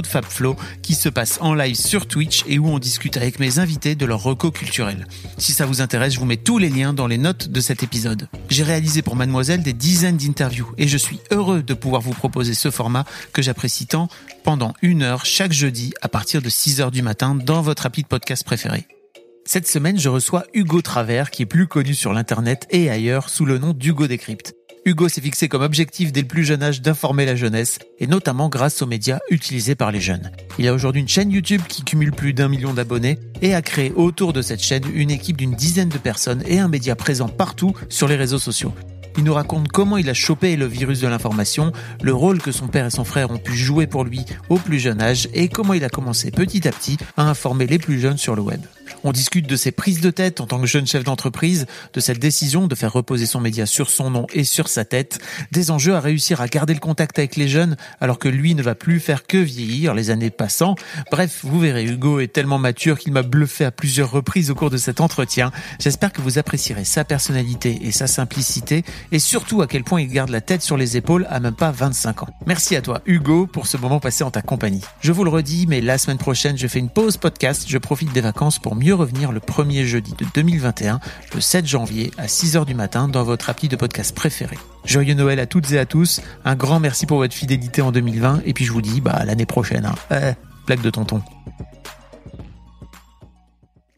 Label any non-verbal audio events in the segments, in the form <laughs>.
de FabFlow qui se passe en live sur Twitch et où on discute avec mes invités de leur reco culturel. Si ça vous intéresse, je vous mets tous les liens dans les notes de cet épisode. J'ai réalisé pour Mademoiselle des dizaines d'interviews et je suis heureux de pouvoir vous proposer ce format que j'apprécie tant pendant une heure chaque jeudi à partir de 6 heures du matin dans votre appli de podcast préféré. Cette semaine, je reçois Hugo Travers, qui est plus connu sur l'internet et ailleurs sous le nom d'Hugo Décrypte. Hugo s'est fixé comme objectif dès le plus jeune âge d'informer la jeunesse, et notamment grâce aux médias utilisés par les jeunes. Il a aujourd'hui une chaîne YouTube qui cumule plus d'un million d'abonnés et a créé autour de cette chaîne une équipe d'une dizaine de personnes et un média présent partout sur les réseaux sociaux. Il nous raconte comment il a chopé le virus de l'information, le rôle que son père et son frère ont pu jouer pour lui au plus jeune âge et comment il a commencé petit à petit à informer les plus jeunes sur le web. On discute de ses prises de tête en tant que jeune chef d'entreprise, de cette décision de faire reposer son média sur son nom et sur sa tête, des enjeux à réussir à garder le contact avec les jeunes alors que lui ne va plus faire que vieillir les années passant. Bref, vous verrez, Hugo est tellement mature qu'il m'a bluffé à plusieurs reprises au cours de cet entretien. J'espère que vous apprécierez sa personnalité et sa simplicité et surtout à quel point il garde la tête sur les épaules à même pas 25 ans. Merci à toi, Hugo, pour ce moment passé en ta compagnie. Je vous le redis, mais la semaine prochaine, je fais une pause podcast, je profite des vacances pour mieux revenir le premier jeudi de 2021, le 7 janvier à 6h du matin dans votre appli de podcast préféré. Joyeux Noël à toutes et à tous, un grand merci pour votre fidélité en 2020 et puis je vous dis bah l'année prochaine. Hein. Euh, de tonton.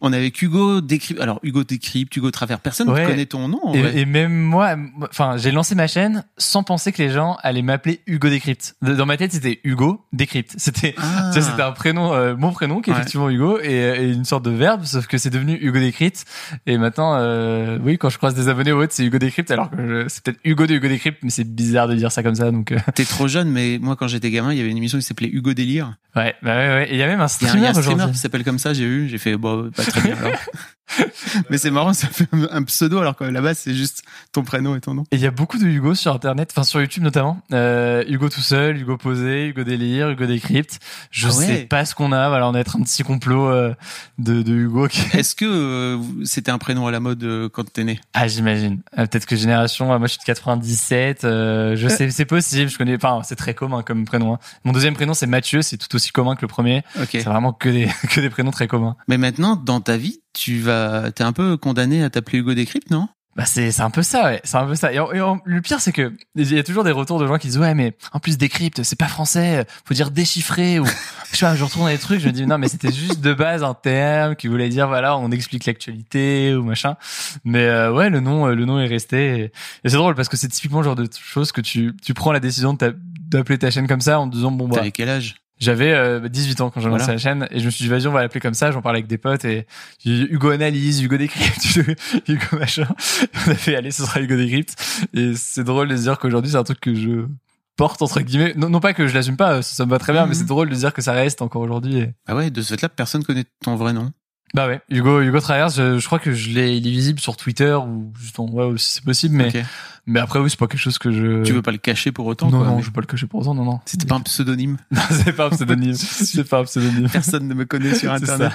On est avec Hugo Décrypte. Alors, Hugo Décrypte, Hugo Travers. Personne ne Ouais. connaît ton nom. en Et, vrai. et même moi, enfin, j'ai lancé ma chaîne sans penser que les gens allaient m'appeler Hugo Décrypte. Dans ma tête, c'était Hugo Décrypte. C'était, Ah. <laughs> c'était un prénom, euh, mon prénom, qui est Ouais. effectivement Hugo, et, et une sorte de verbe, sauf que c'est devenu Hugo Décrypte. Et maintenant, euh, oui, quand je croise des abonnés ou autres, c'est Hugo Décrypte, alors que c'est peut-être Hugo de Hugo Décrypte, mais c'est bizarre de dire ça comme ça, donc, euh, T'es trop jeune, mais moi, quand j'étais gamin, il y avait une émission qui s'appelait Hugo Délire. ouais, bah ouais, ouais. Et il y a même un streamer streamer aujourd'hui. qui s'appelle comme ça, j'ai vu. J'ai fait, bon, pas très bien alors. Mais c'est marrant, ça fait un pseudo alors que là-bas, c'est juste ton prénom et ton nom. Et il y a beaucoup de Hugo sur Internet, enfin sur YouTube notamment. Euh, Hugo tout seul, Hugo posé, Hugo délire, Hugo décrypte. Je Ah ouais. sais pas ce qu'on a. Voilà, on a être un petit complot euh, de, de Hugo. Qui... <laughs> Est-ce que euh, c'était un prénom à la mode euh, quand t'es né? Ah, j'imagine. Euh, Peut-être que génération. euh, moi, je suis de 97. euh, je sais, c'est possible. Je connais. Enfin, c'est très commun comme prénom. hein. Mon deuxième prénom, c'est Mathieu. C'est tout aussi commun que le premier. Ok. C'est vraiment que des <laughs> que des prénoms très communs. Mais maintenant, dans ta vie, tu vas, t'es un peu condamné à t'appeler Hugo Décrypte, non? Bah c'est c'est un peu ça, ouais. C'est un peu ça. Et, en- et en- le pire, c'est que il y a toujours des retours de gens qui disent ouais, mais en plus décrypte, c'est pas français. Faut dire déchiffrer ou je sais pas. Je retourne les trucs, je me dis non, mais c'était juste de base un terme qui voulait dire voilà, on explique l'actualité ou machin. Mais euh, ouais, le nom, euh, le nom est resté. Et, et c'est drôle parce que c'est typiquement le genre de choses que tu tu prends la décision de d'appeler ta chaîne comme ça en te disant bon bah T'avais quel âge? J'avais euh, 18 ans quand j'ai lancé Voilà. la chaîne et je me suis dit vas-y on va l'appeler comme ça j'en parlais avec des potes et j'ai dit, Hugo analyse Hugo décrypte <laughs> Hugo machin on a fait allez ce sera Hugo décrypte et c'est drôle de se dire qu'aujourd'hui c'est un truc que je porte entre guillemets non, non pas que je l'assume pas ça, ça me va très bien Mhm. mais c'est drôle de se dire que ça reste encore aujourd'hui et... Ah ouais, de ce fait-là, personne connaît ton vrai nom. bah ouais Hugo Hugo Travers je, je crois que je l'ai il est visible sur Twitter ou juste en ouais si c'est possible mais Ok. Mais après oui c'est pas quelque chose que je Tu veux pas le cacher pour autant non quoi, non mais je veux pas le cacher pour autant non non C'était pas un pseudonyme. <laughs> Non, c'est pas un pseudonyme <laughs> c'est pas un pseudonyme Personne ne me connaît sur <laughs> Internet.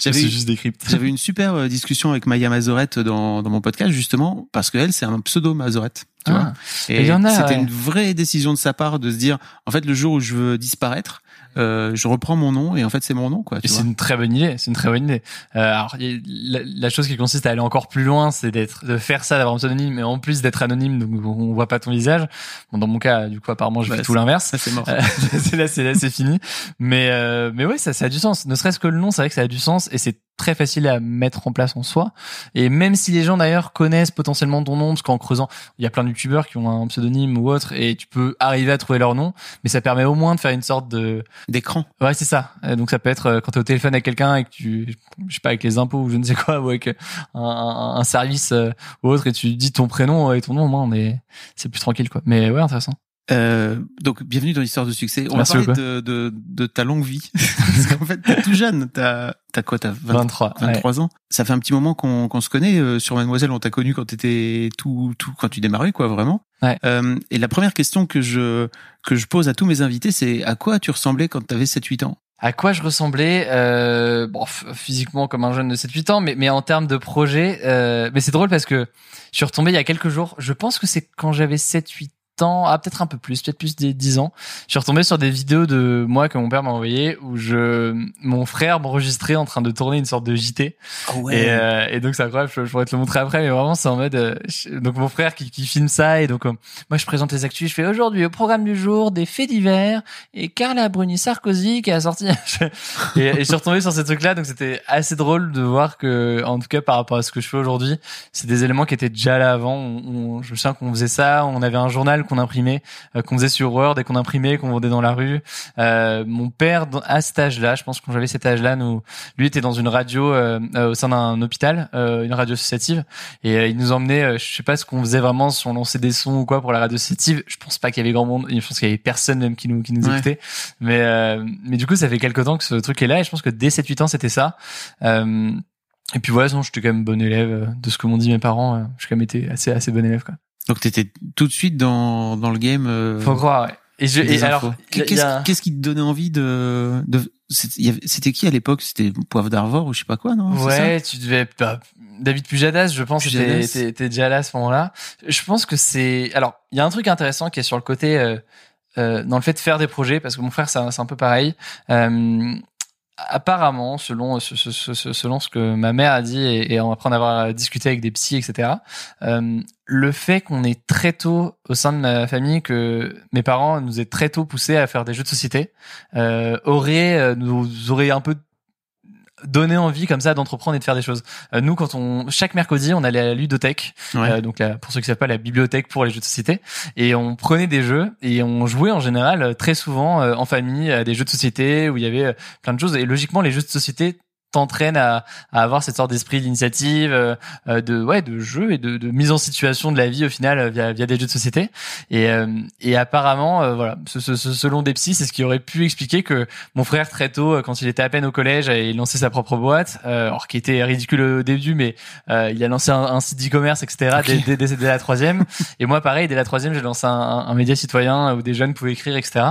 J'avais c'est juste décrypte J'avais une super euh, discussion avec Maya Mazorette dans, dans mon podcast justement parce que elle c'est un pseudo Mazorette, tu Ah. vois. Et a, c'était ouais. une vraie décision de sa part de se dire en fait le jour où je veux disparaître, euh, je reprends mon nom et en fait c'est mon nom quoi. C'est une très bonne idée. C'est une très bonne idée. Euh, alors, la, la chose qui consiste à aller encore plus loin, c'est d'être, de faire ça, d'avoir un pseudonyme, mais en plus d'être anonyme, donc on voit pas ton visage. Bon, dans mon cas, du coup, apparemment, je Bah, fais tout c'est- l'inverse. C'est mort. Euh, <laughs> c'est là, c'est là, c'est fini. Mais euh, mais ouais, ça, ça a du sens. Ne serait-ce que le nom, c'est vrai que ça a du sens et c'est très facile à mettre en place en soi. Et même si les gens d'ailleurs connaissent potentiellement ton nom, parce qu'en creusant, il y a plein de youtubeurs qui ont un pseudonyme ou autre, et tu peux arriver à trouver leur nom, mais ça permet au moins de faire une sorte de D'écran. Ouais, c'est ça. Euh, Donc ça peut être euh, quand tu es au téléphone avec quelqu'un et que tu, je sais pas, avec les impôts ou je ne sais quoi, ou avec un, service euh, ou autre, et tu dis ton prénom et ton nom, au moins on est, c'est plus tranquille quoi. Mais ouais, intéressant. Euh, donc bienvenue dans l'histoire de succès. On Merci va parler de, de, de ta longue vie. <laughs> Parce qu'en fait t'es tout jeune. T'as t'as quoi T'as 20 23. ouais. 23 ans? Ça fait un petit moment qu'on qu'on se connaît. Euh, sur Mademoiselle, on t'a connu quand t'étais tout, tout, quand tu démarrais, quoi, vraiment. Ouais. Euh, et la première question que je que je pose à tous mes invités, c'est à quoi tu ressemblais quand t'avais 7-8 ans? À quoi je ressemblais euh, bon, physiquement comme un jeune de 7-8 ans, mais, mais en termes de projet, euh, mais c'est drôle parce que je suis retombé il y a quelques jours. Je pense que c'est quand j'avais 7-8 ans, ah peut-être un peu plus, peut-être plus des 10 ans. Je suis retombé sur des vidéos de moi que mon père m'a envoyé où je, mon frère m'enregistrait en train de tourner une sorte de JT. Et, euh, et donc c'est incroyable, je, je pourrais te le montrer après, mais vraiment c'est en mode euh, je- donc mon frère qui, qui filme ça et donc euh, moi je présente les actus, je fais aujourd'hui au programme du jour des faits divers et Carla Bruni Sarkozy qui a sorti <laughs> et, et je suis retombé sur ces trucs là donc c'était assez drôle de voir que en tout cas par rapport à ce que je fais aujourd'hui, c'est des éléments qui étaient déjà là avant. On, on- je me souviens qu'on faisait ça, on avait un journal qu'on imprimait, euh, qu'on faisait sur Word et qu'on imprimait, qu'on vendait dans la rue. Euh, mon père à cet âge-là, je pense que quand j'avais cet âge-là, nous lui était dans une radio euh, au sein d'un hôpital, euh, une radio associative, et il nous emmenait. je sais pas ce qu'on faisait vraiment, si on lançait des sons ou quoi pour la radio associative. Je pense pas qu'il y avait grand monde. Je pense qu'il y avait personne même qui nous qui nous Ouais. écoutait. Mais euh, mais du coup, ça fait quelques temps que ce truc est là, et je pense que dès 7-8 ans, c'était ça. Euh, et puis voilà, sinon j'étais quand même bon élève de ce que m'ont dit mes parents. J'ai quand même été assez assez bon élève quoi. Donc t'étais tout de suite dans dans le game. euh, Faut croire. Ouais. Et je et alors Qu'est-ce a- qui te donnait envie de de c'était qui à l'époque? C'était Poivre d'Arvor ou je sais pas quoi, non? Ouais, tu devais bah, David Pujadas, je pense que Pujadas. t'es- t'es déjà là à ce moment-là. Je pense que c'est alors il y a un truc intéressant qui est sur le côté euh, euh, dans le fait de faire des projets parce que mon frère c'est un, c'est un peu pareil. Euh, apparemment, selon selon ce que ma mère a dit et, après en avoir discuté avec des psys, etc. euh, le fait qu'on ait très tôt au sein de ma famille que mes parents nous aient très tôt poussé à faire des jeux de société euh, aurait euh, nous aurait un peu donné envie comme ça d'entreprendre et de faire des choses. Euh, nous, quand on chaque mercredi, on allait à la ludothèque, ça Ouais. euh, donc la- pour ceux qui savent pas, la bibliothèque pour les jeux de société, et on prenait des jeux et on jouait en général euh, très souvent euh, en famille à des jeux de société où il y avait euh, plein de choses. Et logiquement, les jeux de société t'entraînent à, à avoir cette sorte d'esprit d'initiative, euh, euh, de ouais, de jeu et de, de mise en situation de la vie au final euh, via, via des jeux de société. Et, euh, et apparemment, euh, voilà, ce, ce- ce- selon des psys, c'est ce qui aurait pu expliquer que mon frère très tôt, quand il était à peine au collège, il lançait sa propre boîte, alors qui était ridicule au début, mais euh, il a lancé un, un site d'e-commerce, etc. Dès, dès, dès- dès la troisième. <laughs> et moi, pareil, dès la troisième, j'ai lancé un, un, un média citoyen où des jeunes pouvaient écrire, etc.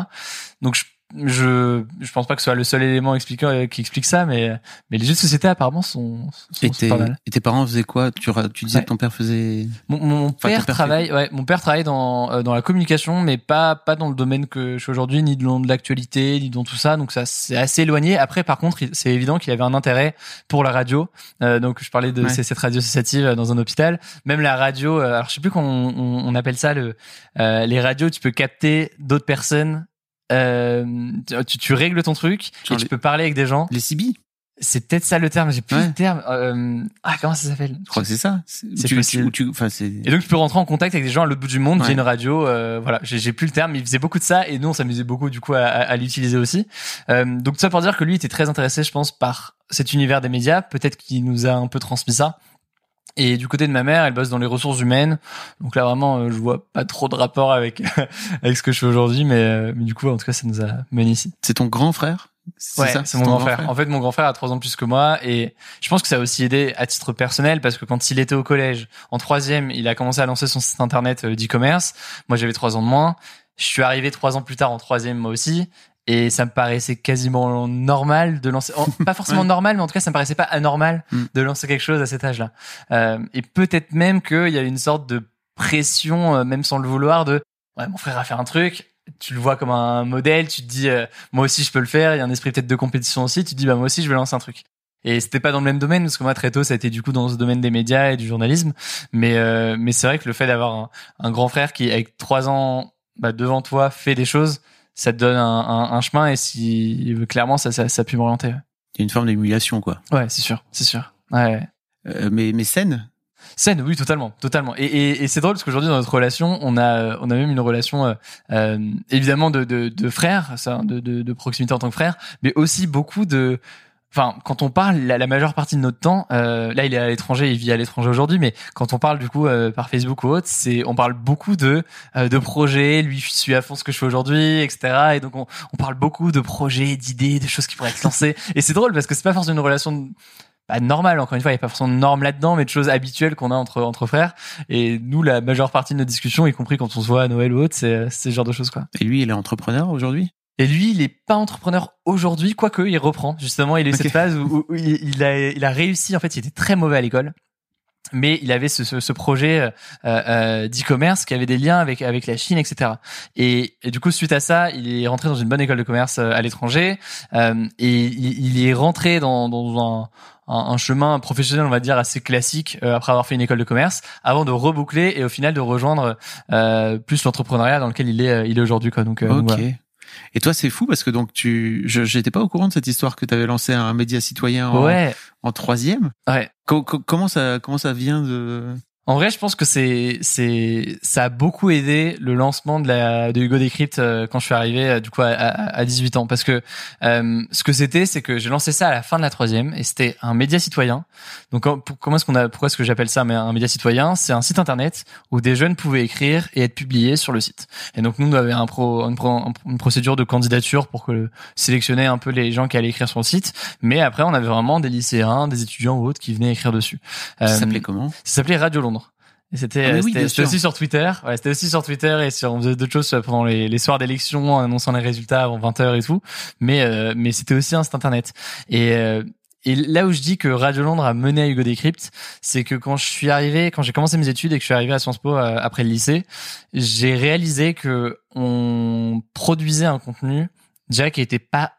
Donc je je je pense pas que ce soit le seul élément expliquant euh, qui explique ça, mais mais les jeux de société apparemment sont, sont, Et, sont pas mal. et tes parents faisaient quoi? Tu, tu disais Ouais. que ton père faisait. Mon, père père travaille, ouais, mon père travaille dans euh, dans la communication, mais pas pas dans le domaine que je suis aujourd'hui, ni dans de l'actualité, ni dans tout ça. Donc ça c'est assez éloigné. Après, par contre, c'est évident qu'il avait un intérêt pour la radio. Euh, donc je parlais de Ouais. cette radio associative dans un hôpital. Même la radio, alors je sais plus comment on, on, on appelle ça le euh, les radios. Tu peux capter d'autres personnes. Euh, tu, tu règles ton truc Genre et tu les- peux parler avec des gens. Les CB C'est peut-être ça le terme. J'ai plus Ouais. le terme. Euh, ah comment ça s'appelle? Je crois que c'est ça. C'est tu- tu- tu- et donc tu peux rentrer en contact avec des gens à l'autre bout du monde Ouais. via une radio. euh, voilà, j'ai plus le terme, mais il faisait beaucoup de ça et nous on s'amusait beaucoup du coup à, à- à l'utiliser aussi. Euh, donc tout ça pour dire que lui était très intéressé, je pense, par cet univers des médias. Peut-être qu'il nous a un peu transmis ça. Et du côté de ma mère, elle bosse dans les ressources humaines. Donc là vraiment, euh, je vois pas trop de rapport avec <laughs> avec ce que je fais aujourd'hui, mais, euh, mais du coup en tout cas ça nous a mené ici. C'est ton grand frère? Ouais, ça? c'est mon grand frère? En fait, mon grand frère a trois ans de plus que moi et je pense que ça a aussi aidé à titre personnel parce que quand il était au collège, en troisième, il a commencé à lancer son site internet euh, d'e-commerce. Moi, j'avais trois ans de moins. Je suis arrivé trois ans plus tard en troisième, moi aussi. Et ça me paraissait quasiment normal de lancer, <laughs> pas forcément normal, mais en tout cas, ça me paraissait pas anormal Mm. de lancer quelque chose à cet âge-là. Euh, et peut-être même qu'il y a une sorte de pression, euh, même sans le vouloir, de ouais, mon frère a fait un truc, tu le vois comme un modèle, tu te dis euh, moi aussi je peux le faire, il y a un esprit peut-être de compétition aussi, tu te dis bah moi aussi je vais lancer un truc. Et c'était pas dans le même domaine parce que moi très tôt ça a été du coup dans ce domaine des médias et du journalisme, mais euh, mais c'est vrai que le fait d'avoir un, un, grand frère qui avec trois ans bah, devant toi fait des choses, ça te donne un, un, un chemin et si clairement ça ça, ça a pu m'orienter. Il y a une forme d'émulation quoi. Ouais c'est sûr c'est sûr. Ouais. Euh, mais mais saine Saine, oui, totalement, totalement. Et, et, et c'est drôle parce qu'aujourd'hui dans notre relation, on a, on a même une relation euh, euh évidemment de, de, de frères, ça, de, de, de, proximité en tant que frère, mais aussi beaucoup de. Enfin, quand on parle, la, la majeure partie de notre temps, euh, là, il est à l'étranger, il vit à l'étranger aujourd'hui, mais quand on parle du coup euh, par Facebook ou autre, c'est, on parle beaucoup de euh, de projets. Lui, je suis à fond ce que je fais aujourd'hui, etc. Et donc, on, on parle beaucoup de projets, d'idées, de choses qui pourraient être lancées. <laughs> et c'est drôle parce que c'est pas forcément une relation pas normal encore une fois il n'y a pas forcément de normes là-dedans mais de choses habituelles qu'on a entre entre frères et nous la majeure partie de nos discussions y compris quand on se voit à Noël ou autre c'est c'est ce genre de choses quoi et lui il est entrepreneur aujourd'hui? Et lui, il est pas entrepreneur aujourd'hui, quoique il reprend. Justement, il okay. cette phase où, où, il, a, il a réussi. En fait, il était très mauvais à l'école, mais il avait ce, ce, ce projet euh, euh, d'e-commerce qui avait des liens avec avec la Chine, etc. Et, et, du coup, suite à ça, il est rentré dans une bonne école de commerce euh, à l'étranger euh, et il, il, est rentré dans, dans un un, chemin professionnel, on va dire, assez classique euh, après avoir fait une école de commerce, avant de reboucler et au final de rejoindre euh, plus l'entrepreneuriat dans lequel il est, euh, il est aujourd'hui. Quoi. Donc, ok. Donc, voilà. Et toi, c'est fou parce que donc tu, je j'étais pas au courant de cette histoire que tu avais lancé un média citoyen en, ouais. en troisième. Ouais. Co co comment ça comment ça vient de en vrai, je pense que c'est c'est ça a beaucoup aidé le lancement de la de Hugo Decrypt euh, quand je suis arrivé euh, du coup à, à, à 18 ans parce que euh, ce que c'était c'est que j'ai lancé ça à la fin de la troisième et c'était un média citoyen. Donc comment est-ce qu'on a pourquoi est-ce que j'appelle ça mais un média citoyen? C'est un site internet où des jeunes pouvaient écrire et être publiés sur le site. Et donc nous on avait un pro, une, pro, une procédure de candidature pour que sélectionner un peu les gens qui allaient écrire sur le site. Mais après on avait vraiment des lycéens, des étudiants ou autres qui venaient écrire dessus. Ça s'appelait comment? Ça s'appelait Radio Londres. C'était ah oui, aussi sur Twitter. Ouais, c'était aussi sur Twitter et sur on faisait d'autres choses pendant les, les soirs d'élection, en annonçant les résultats avant 20h et tout. Mais euh, mais c'était aussi un site internet. Et euh, et là où je dis que Radio Londres a mené à Hugo Decrypt, c'est que quand je suis arrivé, quand j'ai commencé mes études et que je suis arrivé à Sciences Po euh, après le lycée, j'ai réalisé que on produisait un contenu déjà qui était pas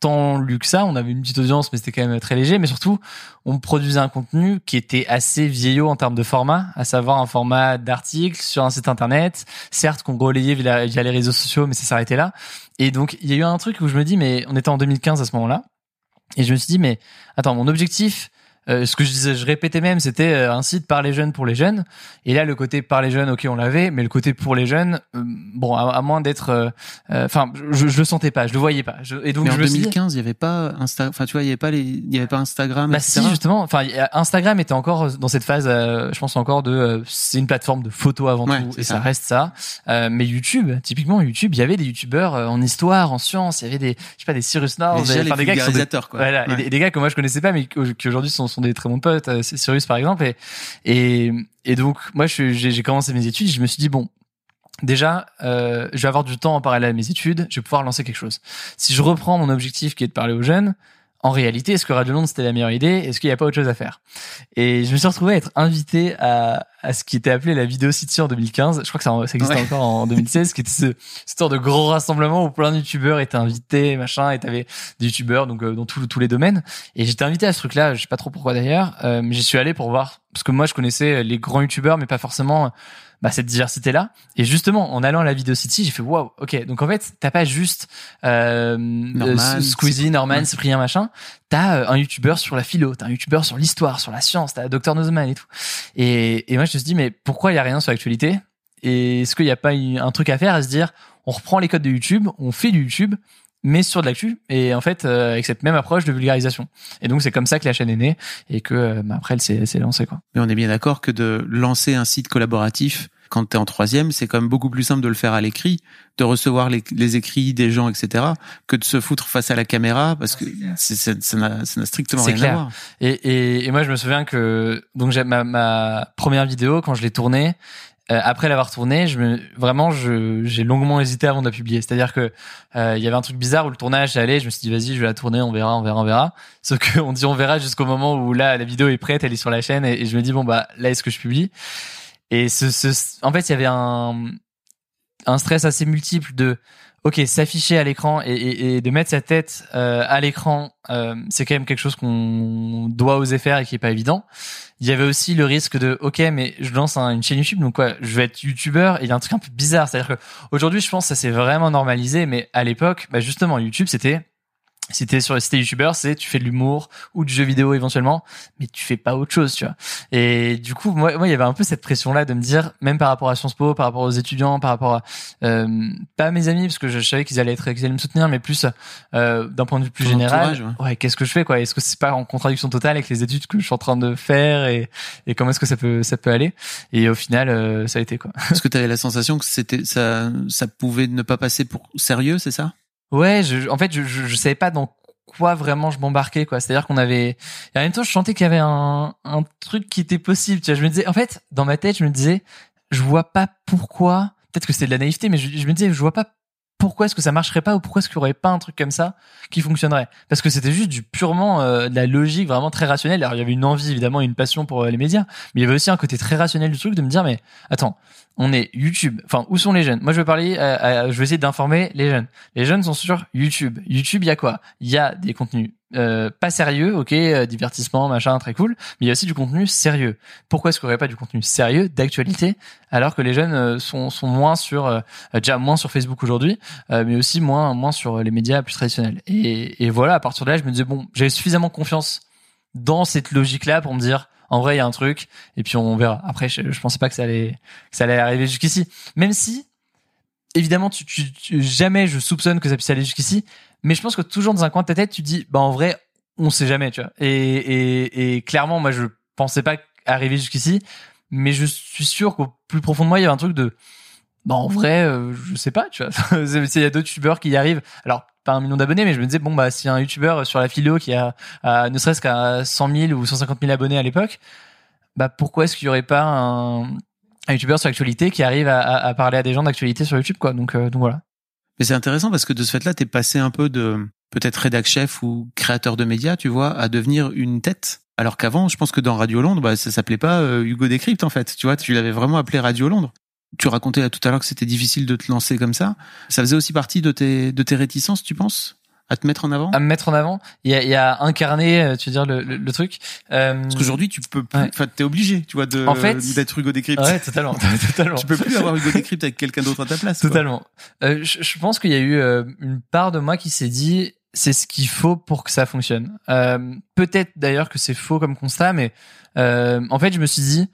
tant lu que ça. On avait une petite audience, mais c'était quand même très léger. Mais surtout, on produisait un contenu qui était assez vieillot en termes de format, à savoir un format d'article sur un site internet, certes qu'on relayait via, via les réseaux sociaux, mais ça s'arrêtait là. Et donc, il y a eu un truc où je me dis, mais on était en 2015 à ce moment-là, et je me suis dit, mais attends, mon objectif, euh, ce que je disais, je répétais même, c'était euh, un site par les jeunes pour les jeunes. Et là, le côté par les jeunes, ok, on l'avait, mais le côté pour les jeunes, euh, bon, à, à moins d'être, enfin, je, je le sentais pas, je le voyais pas. Je, et donc, mais en je 2015, il y avait pas Insta, enfin, tu vois, il y avait pas les, il y avait pas Instagram. Bah etc. si, justement. Enfin, Instagram était encore dans cette phase, je pense encore de, c'est une plateforme de photos avant ouais, tout, et ça. ça reste ça. mais YouTube, typiquement YouTube, il y avait des YouTubeurs en histoire, en sciences, il y avait des, je sais pas, des Cyrus North, des, des, des gars qui sont des, quoi. voilà, Ouais. et des, des gars que moi je connaissais pas, mais qui aujourd'hui sont, sont des très bons potes. euh, par exemple et et, donc moi j'ai commencé mes études je me suis dit bon déjà euh, je vais avoir du temps en parallèle à mes études je vais pouvoir lancer quelque chose si je reprends mon objectif qui est de parler aux jeunes en réalité est-ce que Radio Londres c'était la meilleure idée? Est-ce qu'il n'y a pas autre chose à faire? Et je me suis retrouvé à être invité à à ce qui était appelé la Vidéo City en 2015 je crois que ça, ça existait Ouais. encore en 2016 qui était ce cette sorte de gros rassemblement où plein de youtubeurs étaient invités machin et t'avais des youtubeurs donc euh, dans tous tous les domaines. Et j'étais invité à ce truc-là, je sais pas trop pourquoi d'ailleurs, euh, mais j'y suis allé pour voir parce que moi je connaissais les grands youtubeurs, mais pas forcément bah, cette diversité-là. Et justement, en allant à la Video City, j'ai fait waouh, ok. Donc en fait, t'as pas juste euh, Norman, euh, Squeezie, Norman. Cyprien, machin. T'as euh, un youtubeur sur la philo, t'as un youtubeur sur l'histoire, sur la science, t'as Dr Nozman et tout. Et, et moi je me suis dit mais pourquoi il y a rien sur l'actualité? Et est-ce qu'il y a pas un truc à faire à se dire on reprend les codes de YouTube, on fait du YouTube mais sur de l'actu et en fait euh, avec cette même approche de vulgarisation et donc c'est comme ça que la chaîne est née et que euh, bah, après elle s'est elle s'est lancée quoi Mais on est bien d'accord que de lancer un site collaboratif quand tu es en troisième, c'est quand même beaucoup plus simple de le faire à l'écrit, de recevoir les, les écrits des gens, etc., que de se foutre face à la caméra, parce que c'est- c'est- ça n'a ça n'a strictement C'est rien clair. à voir. et, et, et moi je me souviens que donc j'ai ma, ma première vidéo quand je l'ai tournée euh, après l'avoir tournée, je me, vraiment, j'ai longuement hésité avant de la publier. C'est-à-dire que euh, il y avait un truc bizarre où le tournage allait. Je me suis dit, vas-y, je vais la tourner, on verra, on verra, on verra. Sauf qu'on dit, on verra jusqu'au moment où là, la vidéo est prête, elle est sur la chaîne, et, et je me dis, bon bah, là, est-ce que je publie? Et ce, ce, en fait, il y avait un un stress assez multiple de ok s'afficher à l'écran et, de mettre sa tête euh, à l'écran euh, c'est quand même quelque chose qu'on doit oser faire et qui est pas évident. Il y avait aussi le risque de ok mais je lance une chaîne YouTube donc quoi je vais être youtubeur et il y a un truc un peu bizarre. C'est à dire que aujourd'hui je pense que ça s'est vraiment normalisé mais à l'époque bah justement YouTube c'était si t'es sur le site youtubeur, c'est tu fais de l'humour ou du jeu vidéo éventuellement, mais tu fais pas autre chose, tu vois. Et du coup, moi, moi, il y avait un peu cette pression-là de me dire, même par rapport à Sciences Po, par rapport aux étudiants, par rapport à euh, pas à mes amis, parce que je, savais qu'ils allaient être, qu'ils allaient me soutenir, mais plus euh, d'un point de vue plus général. Ouais, qu'est-ce que je fais, quoi? Est-ce que c'est pas en contradiction totale avec les études que je suis en train de faire et, et comment est-ce que ça peut, ça peut aller? Et au final, euh, ça a été quoi. Est-ce que tu avais la sensation que c'était, ça, ça pouvait ne pas passer pour sérieux, c'est ça? Ouais, je, en fait, je, je, je, savais pas dans quoi vraiment je m'embarquais, quoi. C'est-à-dire qu'on avait, et en même temps, je sentais qu'il y avait un, un truc qui était possible. Tu vois, je me disais, en fait, dans ma tête, je me disais, je vois pas pourquoi. Peut-être que c'était de la naïveté, mais je, je me disais, je vois pas pourquoi est-ce que ça marcherait pas ou pourquoi est-ce qu'il y aurait pas un truc comme ça qui fonctionnerait parce que c'était juste du purement euh, de la logique vraiment très rationnelle alors il y avait une envie évidemment une passion pour euh, les médias mais il y avait aussi un côté très rationnel du truc de me dire mais attends on est YouTube. Enfin où sont les jeunes? Moi je vais parler euh, je vais essayer d'informer les jeunes. Les jeunes sont sur YouTube. YouTube il y a quoi? Il y a des contenus euh, pas sérieux, ok, euh, divertissement, machin, très cool, mais il y a aussi du contenu sérieux. Pourquoi est-ce qu'il n'y aurait pas du contenu sérieux, d'actualité, alors que les jeunes euh, sont, sont moins sur, déjà moins sur Facebook aujourd'hui, mais aussi moins, moins sur les médias plus traditionnels? Et, et voilà, à partir de là, je me disais, bon, j'avais suffisamment confiance dans cette logique-là pour me dire, en vrai, il y a un truc, et puis on verra. Après, je, je pensais pas que ça allait, que ça allait arriver jusqu'ici. Même si, évidemment, tu, tu, jamais je soupçonne que ça puisse aller jusqu'ici, mais je pense que toujours dans un coin de ta tête, tu dis, bah en vrai, on sait jamais, tu vois. Et, et, et clairement, moi, je pensais pas arriver jusqu'ici, mais je suis sûr qu'au plus profond de moi, il y a un truc de, bah en vrai, euh, je sais pas, tu vois. <laughs> Il y a d'autres youtubeurs qui y arrivent. Alors pas un million d'abonnés, mais je me disais bon bah si un youtubeur sur la philo qui a, ne serait-ce qu'à 100 000 ou 150 000 abonnés à l'époque, bah pourquoi est-ce qu'il y aurait pas un, un youtubeur sur l'actualité qui arrive à, à, parler à des gens d'actualité sur YouTube quoi. Donc euh, donc voilà. Mais c'est intéressant parce que de ce fait-là, t'es passé un peu de peut-être rédac chef ou créateur de médias, tu vois, à devenir une tête. Alors qu'avant, je pense que dans Radio Londres, bah, ça s'appelait pas euh, Hugo Décrypte en fait. Tu vois, tu l'avais vraiment appelé Radio Londres. Tu racontais là tout à l'heure que c'était difficile de te lancer comme ça. Ça faisait aussi partie de tes de tes réticences, tu penses à te mettre en avant? À me mettre en avant. Il y a, il y a incarné, euh, tu veux dire le, le, le truc. Euh... Parce qu'aujourd'hui, tu peux plus. Enfin, t'es obligé, tu vois, de en fait, d'être Hugo Décrypte. Ouais, totalement, <laughs> totalement. tu peux plus avoir Hugo Décrypte avec quelqu'un d'autre à ta place. Totalement. Euh, je, je, pense qu'il y a eu euh, une part de moi qui s'est dit, c'est ce qu'il faut pour que ça fonctionne. Euh, Peut-être d'ailleurs que c'est faux comme constat, mais en fait, je me suis dit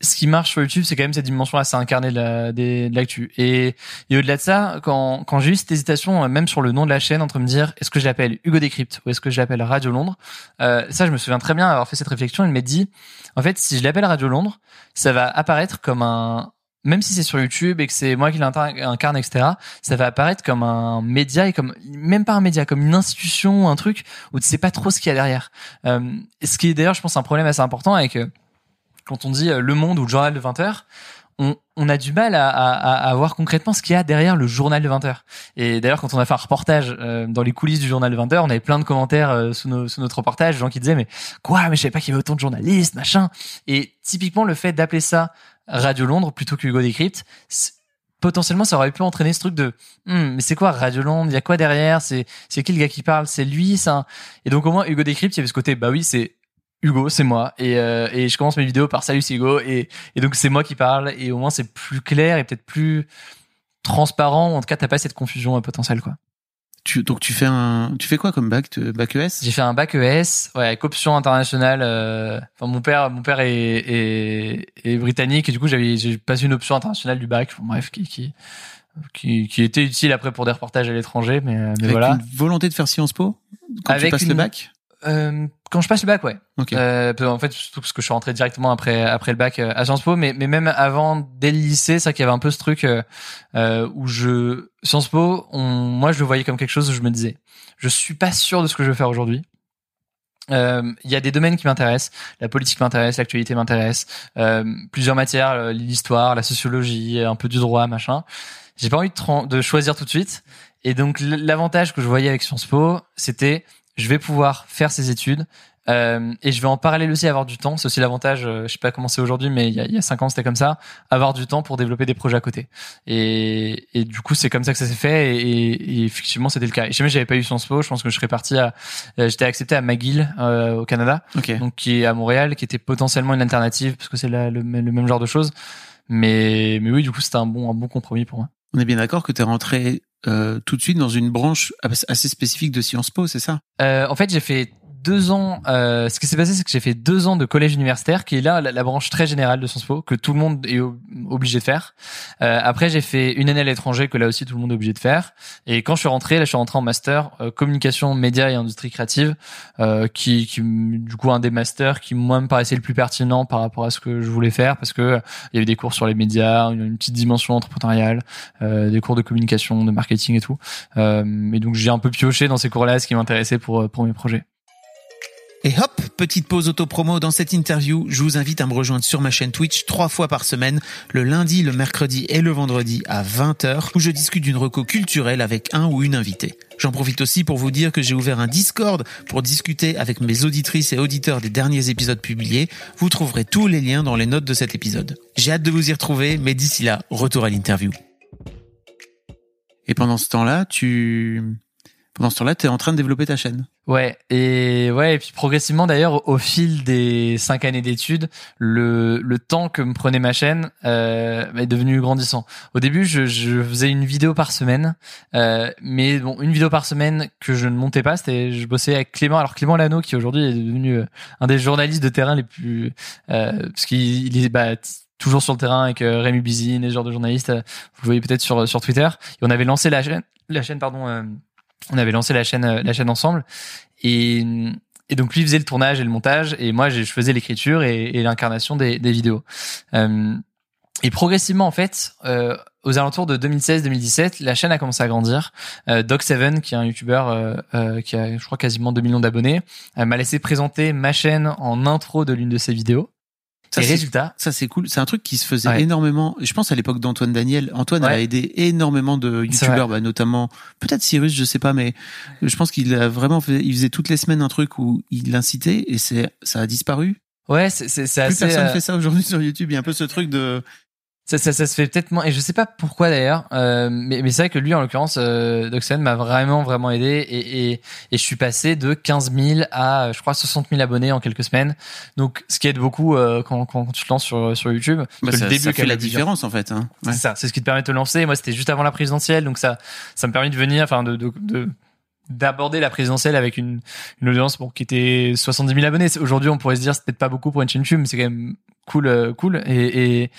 ce qui marche sur YouTube, c'est quand même cette dimension assez incarnée de l'actu. Et, et au-delà de ça, quand, quand j'ai eu cette hésitation, même sur le nom de la chaîne, entre me dire est-ce que je l'appelle Hugo Décrypte ou est-ce que je l'appelle Radio Londres, euh, ça, je me souviens très bien avoir fait cette réflexion. Il m'a dit, en fait, si je l'appelle Radio Londres, ça va apparaître comme un, même si c'est sur YouTube et que c'est moi qui l'incarne, etc., ça va apparaître comme un média et comme même pas un média, comme une institution, un truc où tu sais pas trop ce qu'il y a derrière. Euh, ce qui est d'ailleurs, je pense, un problème assez important avec euh, quand on dit euh, Le Monde ou le journal de 20 heures, on, on, a du mal à, à, à, voir concrètement ce qu'il y a derrière le journal de 20 heures. Et d'ailleurs, quand on a fait un reportage euh, dans les coulisses du journal de 20 heures, on avait plein de commentaires euh, sous, nos, sous, notre reportage, gens qui disaient mais quoi, mais je savais pas qu'il y avait autant de journalistes, machin. Et typiquement, le fait d'appeler ça Radio Londres plutôt que Hugo Décrypte, potentiellement ça aurait pu entraîner ce truc de hm, mais c'est quoi Radio Londres? Il y a quoi derrière? C'est c'est qui le gars qui parle? C'est lui ça et donc au moins Hugo Décrypte il y avait ce côté bah oui c'est Hugo, c'est moi. Et, euh, et je commence mes vidéos par Salut, c'est Hugo. Et, et donc, c'est moi qui parle. Et au moins, c'est plus clair et peut-être plus transparent. En tout cas, t'as pas cette confusion euh, potentielle, quoi. Tu, donc, tu fais un, tu fais quoi comme bac, bac ES? J'ai fait un bac ES, ouais, avec option internationale. Euh, enfin, mon père, mon père est, est, est, britannique et du coup, j'avais, j'ai passé une option internationale du bac. bref, qui, qui, qui, qui était utile après pour des reportages à l'étranger, mais, mais avec voilà. Une volonté de faire Sciences Po quand avec tu passes une... le bac? euh, quand je passe le bac, ouais. Okay. Euh, en fait, surtout parce que je suis rentré directement après après le bac euh, à Sciences Po, mais mais même avant, dès le lycée, ça qu'il y avait un peu ce truc euh, euh, où je Sciences Po, on, moi je le voyais comme quelque chose où je me disais, je suis pas sûr de ce que je veux faire aujourd'hui. Il euh, y a des domaines qui m'intéressent, la politique m'intéresse, l'actualité m'intéresse, plusieurs matières, l'histoire, la sociologie, un peu du droit, machin. J'ai pas envie de, de choisir tout de suite. Et donc l'avantage que je voyais avec Sciences Po, c'était je vais pouvoir faire ces études, Euh, et je vais en parallèle aussi avoir du temps. C'est aussi l'avantage, euh, je sais pas comment c'est aujourd'hui, mais il y a, il y a cinq ans c'était comme ça, avoir du temps pour développer des projets à côté. Et, et du coup c'est comme ça que ça s'est fait. Et, et effectivement c'était le cas. Et jamais j'avais pas eu Sciences Po, je pense que je serais parti à, euh, j'étais accepté à McGill euh, au Canada, Ok. donc qui est à Montréal, qui était potentiellement une alternative parce que c'est le, le même genre de choses. Mais mais oui du coup c'était un bon un bon compromis pour moi. On est bien d'accord que tu es rentré euh, tout de suite dans une branche assez spécifique de Sciences Po, c'est ça? Euh, en fait, j'ai fait deux ans. Euh, ce qui s'est passé, c'est que j'ai fait deux ans de collège universitaire, qui est là la, la branche très générale de Sciences Po que tout le monde est ob- obligé de faire. Euh, après, j'ai fait une année à l'étranger que là aussi tout le monde est obligé de faire. Et quand je suis rentré, là, je suis rentré en master euh, communication, médias et industrie créative, euh, qui, qui du coup un des masters qui moi me paraissait le plus pertinent par rapport à ce que je voulais faire, parce que euh, il y avait des cours sur les médias, une, petite dimension entrepreneuriale, euh, des cours de communication, de marketing et tout. Et donc j'ai un peu pioché dans ces cours-là, ce qui m'intéressait pour pour mes projets. Et hop, petite pause auto-promo dans cette interview. Je vous invite à me rejoindre sur ma chaîne Twitch trois fois par semaine, le lundi, le mercredi et le vendredi à 20h, où je discute d'une reco culturelle avec un ou une invitée. J'en profite aussi pour vous dire que j'ai ouvert un Discord pour discuter avec mes auditrices et auditeurs des derniers épisodes publiés. Vous trouverez tous les liens dans les notes de cet épisode. J'ai hâte de vous y retrouver, mais d'ici là, retour à l'interview. Et pendant ce temps-là, tu... Pendant ce temps-là, tu es en train de développer ta chaîne. Ouais, et ouais, et puis progressivement d'ailleurs, au fil des cinq années d'études, le, le temps que me prenait ma chaîne euh, est devenu grandissant. Au début, je, je faisais une vidéo par semaine, euh, mais bon, une vidéo par semaine que je ne montais pas, c'était je bossais avec Clément. Alors Clément Lano, qui aujourd'hui est devenu euh, un des journalistes de terrain les plus, euh, parce qu'il il est bah, toujours sur le terrain avec euh, Rémi Bizine et ce genre de journalistes. euh, Vous le voyez peut-être sur sur Twitter. Et on avait lancé la chaîne, la chaîne pardon. On avait lancé la chaîne, euh, la chaîne ensemble. Et, donc lui faisait le tournage et le montage, et moi je faisais l'écriture et, l'incarnation des, vidéos. Euh, et progressivement en fait, euh, aux alentours de 2016-2017, la chaîne a commencé à grandir. Euh, Doc7, qui est un youtubeur qui a, je crois, quasiment 2 millions d'abonnés, m'a laissé présenter ma chaîne en intro de l'une de ses vidéos. Ça, et c'est- résultat, Ça c'est cool. C'est un truc qui se faisait Ouais. énormément. Je pense à l'époque d'Antoine Daniel. Antoine a aidé énormément de youtubeurs, bah, notamment peut-être Cyrus, je sais pas, mais je pense qu'il a vraiment fait. Il faisait toutes les semaines un truc où il l'incitait et c'est ça a disparu. ouais, c'est c'est- c'est Plus assez. personne euh, fait ça aujourd'hui sur YouTube. Il y a un peu ce truc de. Ça, ça, ça se fait peut-être moins, et je sais pas pourquoi d'ailleurs, euh, mais, mais c'est vrai que lui, en l'occurrence, euh, Doxen m'a vraiment, vraiment aidé, et, et, et je suis passé de 15 000 à, je crois, 60 000 abonnés en quelques semaines. Donc, ce qui aide beaucoup euh, quand, quand tu te lances sur, sur YouTube. Bah, ça, le début, ça fait la différence en fait. Hein. Ouais. C'est ça, c'est ce qui te permet de te lancer. Moi, c'était juste avant la présidentielle, donc ça, ça me permet de venir, enfin, de, de, de- d'aborder la présidentielle avec une, une audience bon, qui était 70 000 abonnés. Aujourd'hui, on pourrait se dire c'est peut-être pas beaucoup pour une chaîne YouTube, mais c'est quand même cool, euh, cool. Et, et,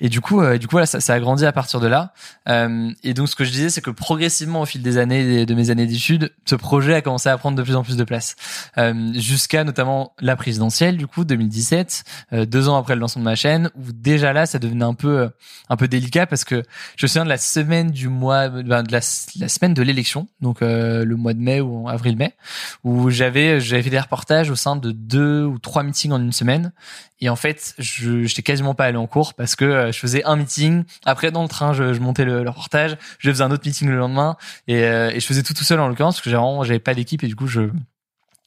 et du coup, euh, du coup, voilà, ça, ça a grandi à partir de là. Euh, et donc, ce que je disais, c'est que progressivement, au fil des années, de mes années d'études, ce projet a commencé à prendre de plus en plus de place, euh, jusqu'à notamment la présidentielle, du coup, 2017, euh, deux ans après le lancement de ma chaîne, où déjà là, ça devenait un peu, euh, un peu délicat parce que je me souviens de la semaine du mois, ben, de la, la semaine de l'élection, donc le mois de mai ou en avril-mai, où j'avais, j'avais fait des reportages au sein de deux ou trois meetings en une semaine. Et en fait, je j'étais quasiment pas allé en cours parce que euh, je faisais un meeting. Après, dans le train, je, je montais le, le reportage. Je faisais un autre meeting le lendemain et, euh, et je faisais tout tout seul en l'occurrence parce que j'avais j'avais pas d'équipe et du coup, je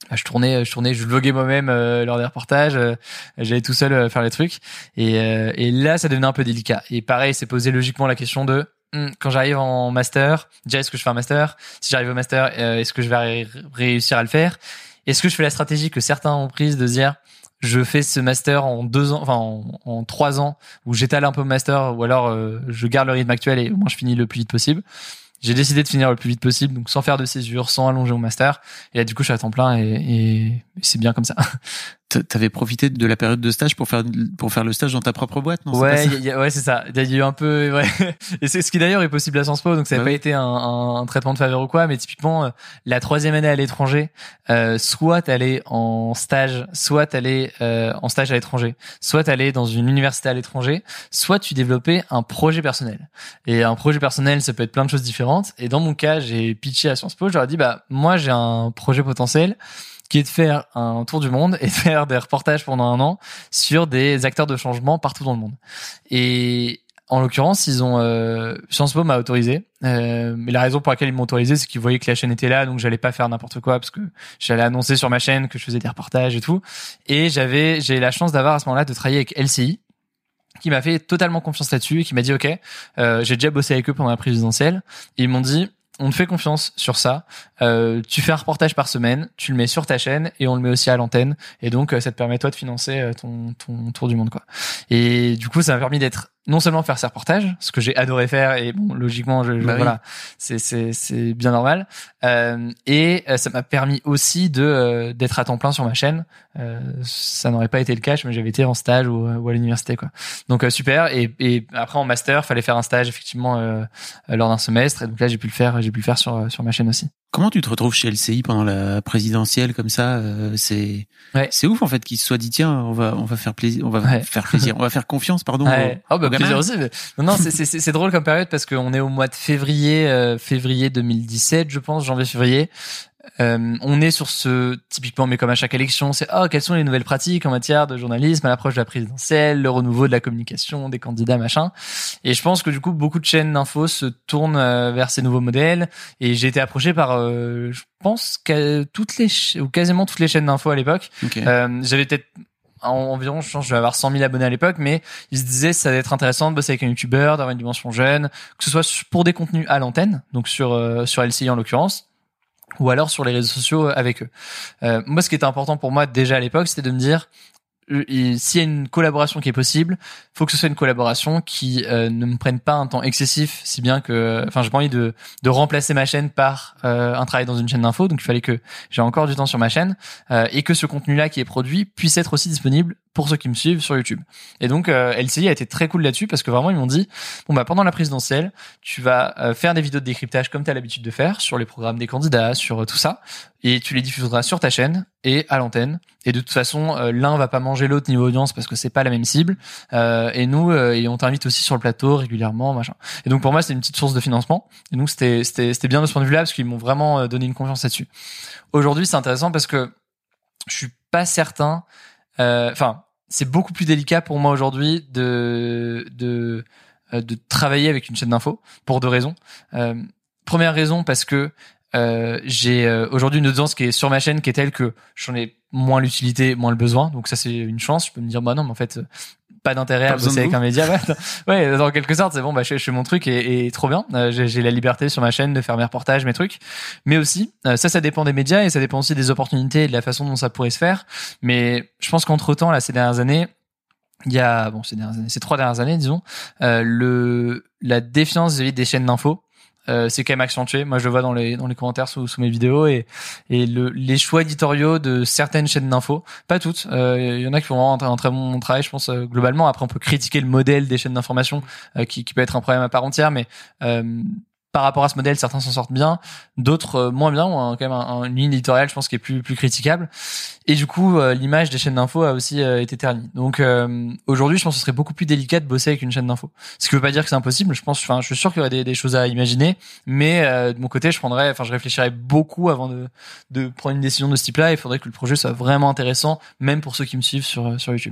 bah, je tournais, je tournais, je vloguais moi-même euh, lors des reportages. euh, J'allais tout seul euh, faire les trucs. Et, et là, ça devenait un peu délicat. Et pareil, c'est posé logiquement la question de hmm, quand j'arrive en master, déjà est-ce que je fais un master? Si j'arrive au master, est-ce que je vais ré- réussir à le faire? Est-ce que je fais la stratégie que certains ont prise de dire je fais ce master en deux ans, enfin en, trois ans, où j'étale un peu mon master, ou alors euh, je garde le rythme actuel et au moins je finis le plus vite possible. J'ai décidé de finir le plus vite possible, donc sans faire de césure, sans allonger mon master. Et là, du coup, je suis à temps plein et- et c'est bien comme ça. <laughs> T'avais profité de la période de stage pour faire pour faire le stage dans ta propre boîte, non? Ouais, ça? y a- y a- ouais, c'est ça. Il y a eu un peu, ouais. <laughs> Et c'est ce qui d'ailleurs est possible à Sciences Po, donc ça n'a Ouais. pas été un, un- un traitement de faveur ou quoi, mais typiquement, euh, la troisième année à l'étranger, euh, soit t'allais en stage, soit t'allais euh, en stage à l'étranger, soit t'allais dans une université à l'étranger, soit tu développais un projet personnel. Et un projet personnel, ça peut être plein de choses différentes. Et dans mon cas, j'ai pitché à Sciences Po, j'aurais dit, bah, moi, j'ai un projet potentiel qui est de faire un tour du monde et <laughs> de faire des reportages pendant un an sur des acteurs de changement partout dans le monde. Et En l'occurrence, ils ont euh, Sciences Po m'a autorisé. Euh, mais la raison pour laquelle ils m'ont autorisé, c'est qu'ils voyaient que la chaîne était là, donc j'allais pas faire n'importe quoi parce que j'allais annoncer sur ma chaîne que je faisais des reportages et tout. Et j'avais j'ai la chance d'avoir à ce moment-là de travailler avec LCI, qui m'a fait totalement confiance là-dessus et qui m'a dit ok, euh, j'ai déjà bossé avec eux pendant la présidentielle. Ils m'ont dit on te fait confiance sur ça. Euh, tu fais un reportage par semaine, tu le mets sur ta chaîne et on le met aussi à l'antenne. Et donc, euh, ça te permet toi de financer euh, ton, ton tour du monde, quoi. Et du coup, ça m'a permis d'être non seulement faire ces reportages, ce que j'ai adoré faire, et bon, logiquement, je, Bah oui. voilà, c'est c'est c'est bien normal. Euh, et euh, ça m'a permis aussi de euh, d'être à temps plein sur ma chaîne. Euh, ça n'aurait pas été le cas, mais j'avais été en stage ou, ou à l'université, quoi. Donc euh, super. Et, et après en master, fallait faire un stage effectivement euh, euh, lors d'un semestre. Et donc là, j'ai pu le faire, j'ai pu le faire sur sur ma chaîne aussi. Comment tu te retrouves chez LCI pendant la présidentielle comme ça euh, C'est Ouais. c'est ouf en fait qu'ils se soient dit tiens on va on va faire plaisir on va Ouais. <laughs> faire plaisir on va faire confiance pardon. Ouais. Oh bah plaisir aussi. mais- Non non c'est c'est c'est c'est drôle comme période parce qu'on est au mois de février euh, février 2017 je pense janvier février. Euh, on est sur ce typiquement mais comme à chaque élection c'est oh quelles sont les nouvelles pratiques en matière de journalisme à l'approche de la présidentielle le renouveau de la communication des candidats machin. Et je pense que du coup beaucoup de chaînes d'infos se tournent euh, vers ces nouveaux modèles. Et j'ai été approché par euh, je pense que toutes les ou quasiment toutes les chaînes d'infos à l'époque. Ok. euh, j'avais peut-être en- environ, je pense, je vais avoir 100 000 abonnés à l'époque, mais ils se disaient ça va être intéressant de bosser avec un youtubeur, d'avoir une dimension jeune, que ce soit pour des contenus à l'antenne, donc sur euh, sur LCI en l'occurrence, ou alors sur les réseaux sociaux avec eux. Euh, moi, ce qui était important pour moi déjà à l'époque, c'était de me dire euh, s'il y a une collaboration qui est possible, faut que ce soit une collaboration qui euh, ne me prenne pas un temps excessif, si bien que, enfin, j'ai pas envie de de remplacer ma chaîne par euh, un travail dans une chaîne d'info, donc il fallait que j'ai encore du temps sur ma chaîne euh, et que ce contenu-là qui est produit puisse être aussi disponible pour ceux qui me suivent sur YouTube. Et donc euh, LCI a été très cool là-dessus parce que vraiment ils m'ont dit bon bah pendant la présidentielle, tu vas euh, faire des vidéos de décryptage comme tu as l'habitude de faire sur les programmes des candidats, sur euh, tout ça et tu les diffuseras sur ta chaîne et à l'antenne. Et de toute façon, euh, l'un va pas manger l'autre niveau audience parce que c'est pas la même cible. Euh, et nous, euh, et on t'invite aussi sur le plateau régulièrement, machin. Et donc pour moi, c'était une petite source de financement. Et donc c'était c'était c'était bien de ce point de vue-là parce qu'ils m'ont vraiment euh, donné une confiance là-dessus. Aujourd'hui, c'est intéressant parce que je suis pas certain. euh, Enfin, c'est beaucoup plus délicat pour moi aujourd'hui de de de travailler avec une chaîne d'info pour deux raisons. Première raison parce que euh, j'ai euh, aujourd'hui une audience qui est sur ma chaîne qui est telle que j'en ai moins l'utilité, moins le besoin. Donc ça c'est une chance. Je peux me dire bah non mais en fait euh, pas d'intérêt à bosser avec un média. <laughs> Ouais, ouais, dans quelque sorte c'est bon bah je, je fais mon truc et, et trop bien. Euh, j'ai j'ai la liberté sur ma chaîne de faire mes reportages, mes trucs. Mais aussi euh, ça ça dépend des médias et ça dépend aussi des opportunités et de la façon dont ça pourrait se faire. Mais je pense qu'entre temps là ces dernières années il y a bon ces dernières années, ces trois dernières années disons euh, le la défiance vis-à-vis des chaînes d'infos euh, c'est quand même accentué. Moi, je le vois dans les dans les commentaires sous, sous mes vidéos et et le, les choix éditoriaux de certaines chaînes d'infos, pas toutes. Euh, Il y en a qui font vraiment un, très- bon travail, je pense euh, globalement. Après, on peut critiquer le modèle des chaînes d'information euh, qui qui peut être un problème à part entière, mais euh, par rapport à ce modèle, certains s'en sortent bien, d'autres euh, moins bien, un- quand même un- un- une ligne éditoriale, je pense, qui est plus plus critiquable. Et du coup, euh, l'image des chaînes d'infos a aussi euh, été ternie. Donc aujourd'hui, je pense que ce serait beaucoup plus délicat de bosser avec une chaîne d'infos. Ce qui veut pas dire que c'est impossible. Je pense, enfin, je suis sûr qu'il y aurait des, choses à imaginer, mais de mon côté, je prendrais, enfin, je réfléchirais beaucoup avant de de prendre une décision de ce type-là. Il faudrait que le projet soit vraiment intéressant, même pour ceux qui me suivent sur sur YouTube.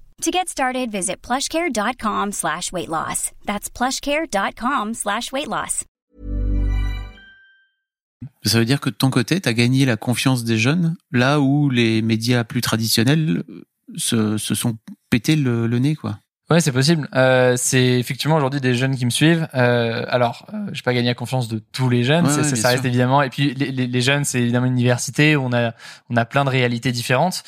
To get started, visit plushcare.com slash weight loss. That's plushcare.com slash weight loss. Ça veut dire que de ton côté, tu as gagné la confiance des jeunes, là où les médias plus traditionnels euh, se, se sont pété le, le nez, quoi. Ouais, c'est possible. Euh, c'est effectivement aujourd'hui des jeunes qui me suivent. Euh, alors, euh, je pas gagné la confiance de tous les jeunes, Ouais, ouais, ça reste sûr. évidemment. Et puis les, les- les jeunes, c'est évidemment une université où on a on a plein de réalités différentes.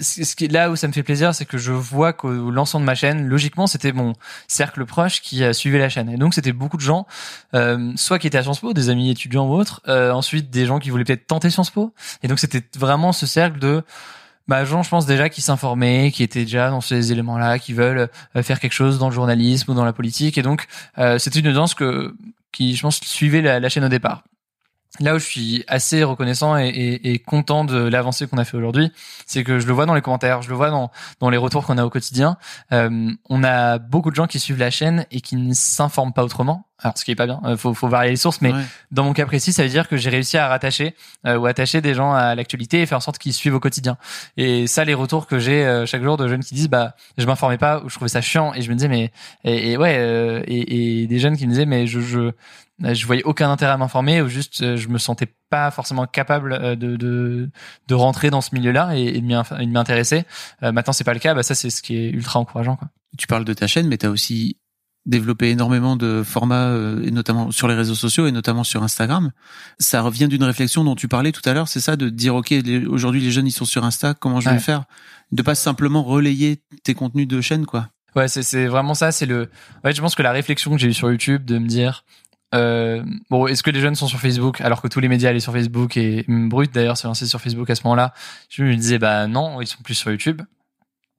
Ce qui là où ça me fait plaisir, c'est que je vois qu'au lancement de ma chaîne, logiquement, c'était mon cercle proche qui a suivi la chaîne. Et donc, c'était beaucoup de gens, euh, soit qui étaient à Sciences Po, des amis étudiants ou autres, euh, ensuite des gens qui voulaient peut-être tenter Sciences Po. Et donc, c'était vraiment ce cercle de bah, gens, je pense déjà qui s'informaient, qui étaient déjà dans ces éléments-là, qui veulent euh, faire quelque chose dans le journalisme ou dans la politique. Et donc, euh, c'était une audience que qui, je pense, suivaient la, la chaîne au départ. Là où je suis assez reconnaissant et, et, et content de l'avancée qu'on a fait aujourd'hui, c'est que je le vois dans les commentaires, je le vois dans, dans les retours qu'on a au quotidien. Euh, on a beaucoup de gens qui suivent la chaîne et qui ne s'informent pas autrement. Alors, ce qui est pas bien, euh, faut, faut varier les sources, mais Ouais. dans mon cas précis, ça veut dire que j'ai réussi à rattacher euh, ou attacher des gens à l'actualité et faire en sorte qu'ils suivent au quotidien. Et ça, les retours que j'ai euh, chaque jour de jeunes qui disent, bah, je m'informais pas ou je trouvais ça chiant et je me disais, mais et, et ouais, euh, et, et des jeunes qui me disaient, mais je je je voyais aucun intérêt à m'informer ou juste euh, je me sentais pas forcément capable euh, de de, de rentrer dans ce milieu-là et, et de m'y inf- et de m'y intéresser. Euh, maintenant, c'est pas le cas. Bah ça, c'est ce qui est ultra encourageant. Quoi. Tu parles de ta chaîne, mais tu as aussi développé énormément de formats, euh, et notamment sur les réseaux sociaux et notamment sur Instagram. Ça revient d'une réflexion dont tu parlais tout à l'heure, c'est ça, de dire ok, aujourd'hui les jeunes ils sont sur Insta, comment je vais Ouais. faire? De pas simplement relayer tes contenus de chaîne, quoi. Ouais, c'est c'est vraiment ça. C'est le. Ouais, je pense que la réflexion que j'ai eue sur YouTube de me dire. Euh, bon, est-ce que les jeunes sont sur Facebook alors que tous les médias allaient sur Facebook et Brut d'ailleurs s'est lancé sur Facebook à ce moment-là. Je me disais bah non, ils sont plus sur YouTube.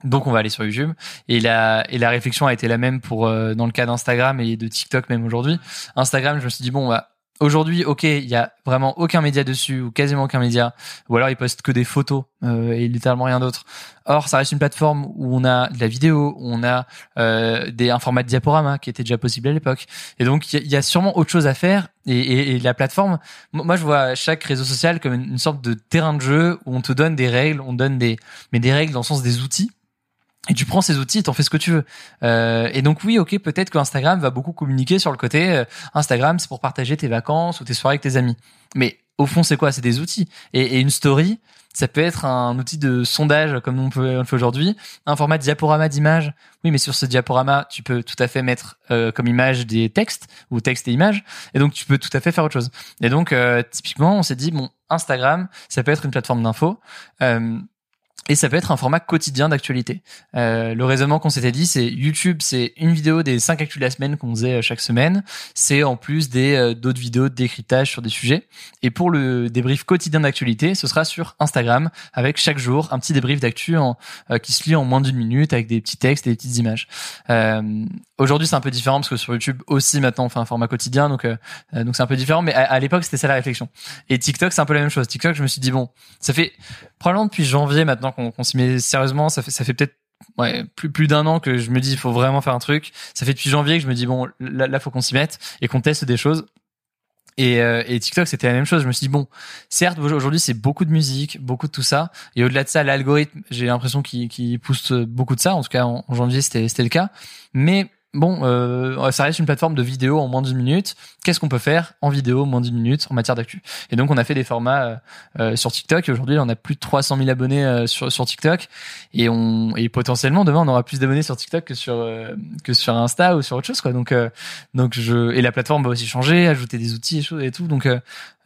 Donc on va aller sur YouTube et la et la réflexion a été la même pour euh, dans le cas d'Instagram et de TikTok même aujourd'hui. Instagram, je me suis dit bon bah aujourd'hui OK, il y a vraiment aucun média dessus ou quasiment aucun média ou alors ils postent que des photos euh, et littéralement rien d'autre. Or ça reste une plateforme où on a de la vidéo, où on a euh, des un format de diaporama qui était déjà possible à l'époque. Et donc il y, a- sûrement autre chose à faire et, et, et la plateforme moi, je vois chaque réseau social comme une, une sorte de terrain de jeu où on te donne des règles, on donne des mais des règles dans le sens des outils et tu prends ces outils t'en fais ce que tu veux. Euh, et donc oui, ok, peut-être que Instagram va beaucoup communiquer sur le côté euh, Instagram, c'est pour partager tes vacances ou tes soirées avec tes amis. Mais au fond, c'est quoi? C'est des outils. Et, et une story, ça peut être un outil de sondage comme on peut on le fait aujourd'hui, un format diaporama d'image. Oui, mais sur ce diaporama, tu peux tout à fait mettre euh, comme image des textes ou texte et images. Et donc tu peux tout à fait faire autre chose. Et donc euh, typiquement, on s'est dit bon, Instagram, ça peut être une plateforme d'info. Euh, et ça peut être un format quotidien d'actualité. Euh, le raisonnement qu'on s'était dit, c'est YouTube, c'est une vidéo des cinq actus de la semaine qu'on faisait euh, chaque semaine. C'est en plus des euh, d'autres vidéos de décryptage sur des sujets. Et pour le débrief quotidien d'actualité, ce sera sur Instagram avec chaque jour un petit débrief d'actu euh, qui se lit en moins d'une minute avec des petits textes et des petites images. Euh, Aujourd'hui, c'est un peu différent parce que sur YouTube aussi maintenant on fait un format quotidien, donc euh, donc c'est un peu différent. Mais à, à l'époque, c'était ça la réflexion. Et TikTok, c'est un peu la même chose. TikTok, je me suis dit bon, ça fait probablement depuis janvier maintenant qu'on s'y met sérieusement. Ça fait ça fait peut-être ouais plus plus d'un an que je me dis il faut vraiment faire un truc. Ça fait depuis janvier que je me dis bon là, là faut qu'on s'y mette et qu'on teste des choses. Et, euh, et TikTok, c'était la même chose. Je me suis dit, bon, certes, aujourd'hui, c'est beaucoup de musique, beaucoup de tout ça. Et au-delà de ça, l'algorithme, j'ai l'impression qu'il qu'il pousse beaucoup de ça. En tout cas, en, en janvier, c'était le cas. Mais bon, euh, ça reste une plateforme de vidéo en moins d'une minute. Qu'est-ce qu'on peut faire en vidéo en moins d'une minute en matière d'actu? Et donc, on a fait des formats euh, euh, sur TikTok. Aujourd'hui, on a plus de 300 000 abonnés euh, sur, sur TikTok. Et, on, et potentiellement, demain, on aura plus d'abonnés sur TikTok que sur, euh, que sur Insta ou sur autre chose. Quoi. Donc, euh, donc je, et la plateforme va aussi changer, ajouter des outils et, tout. Donc,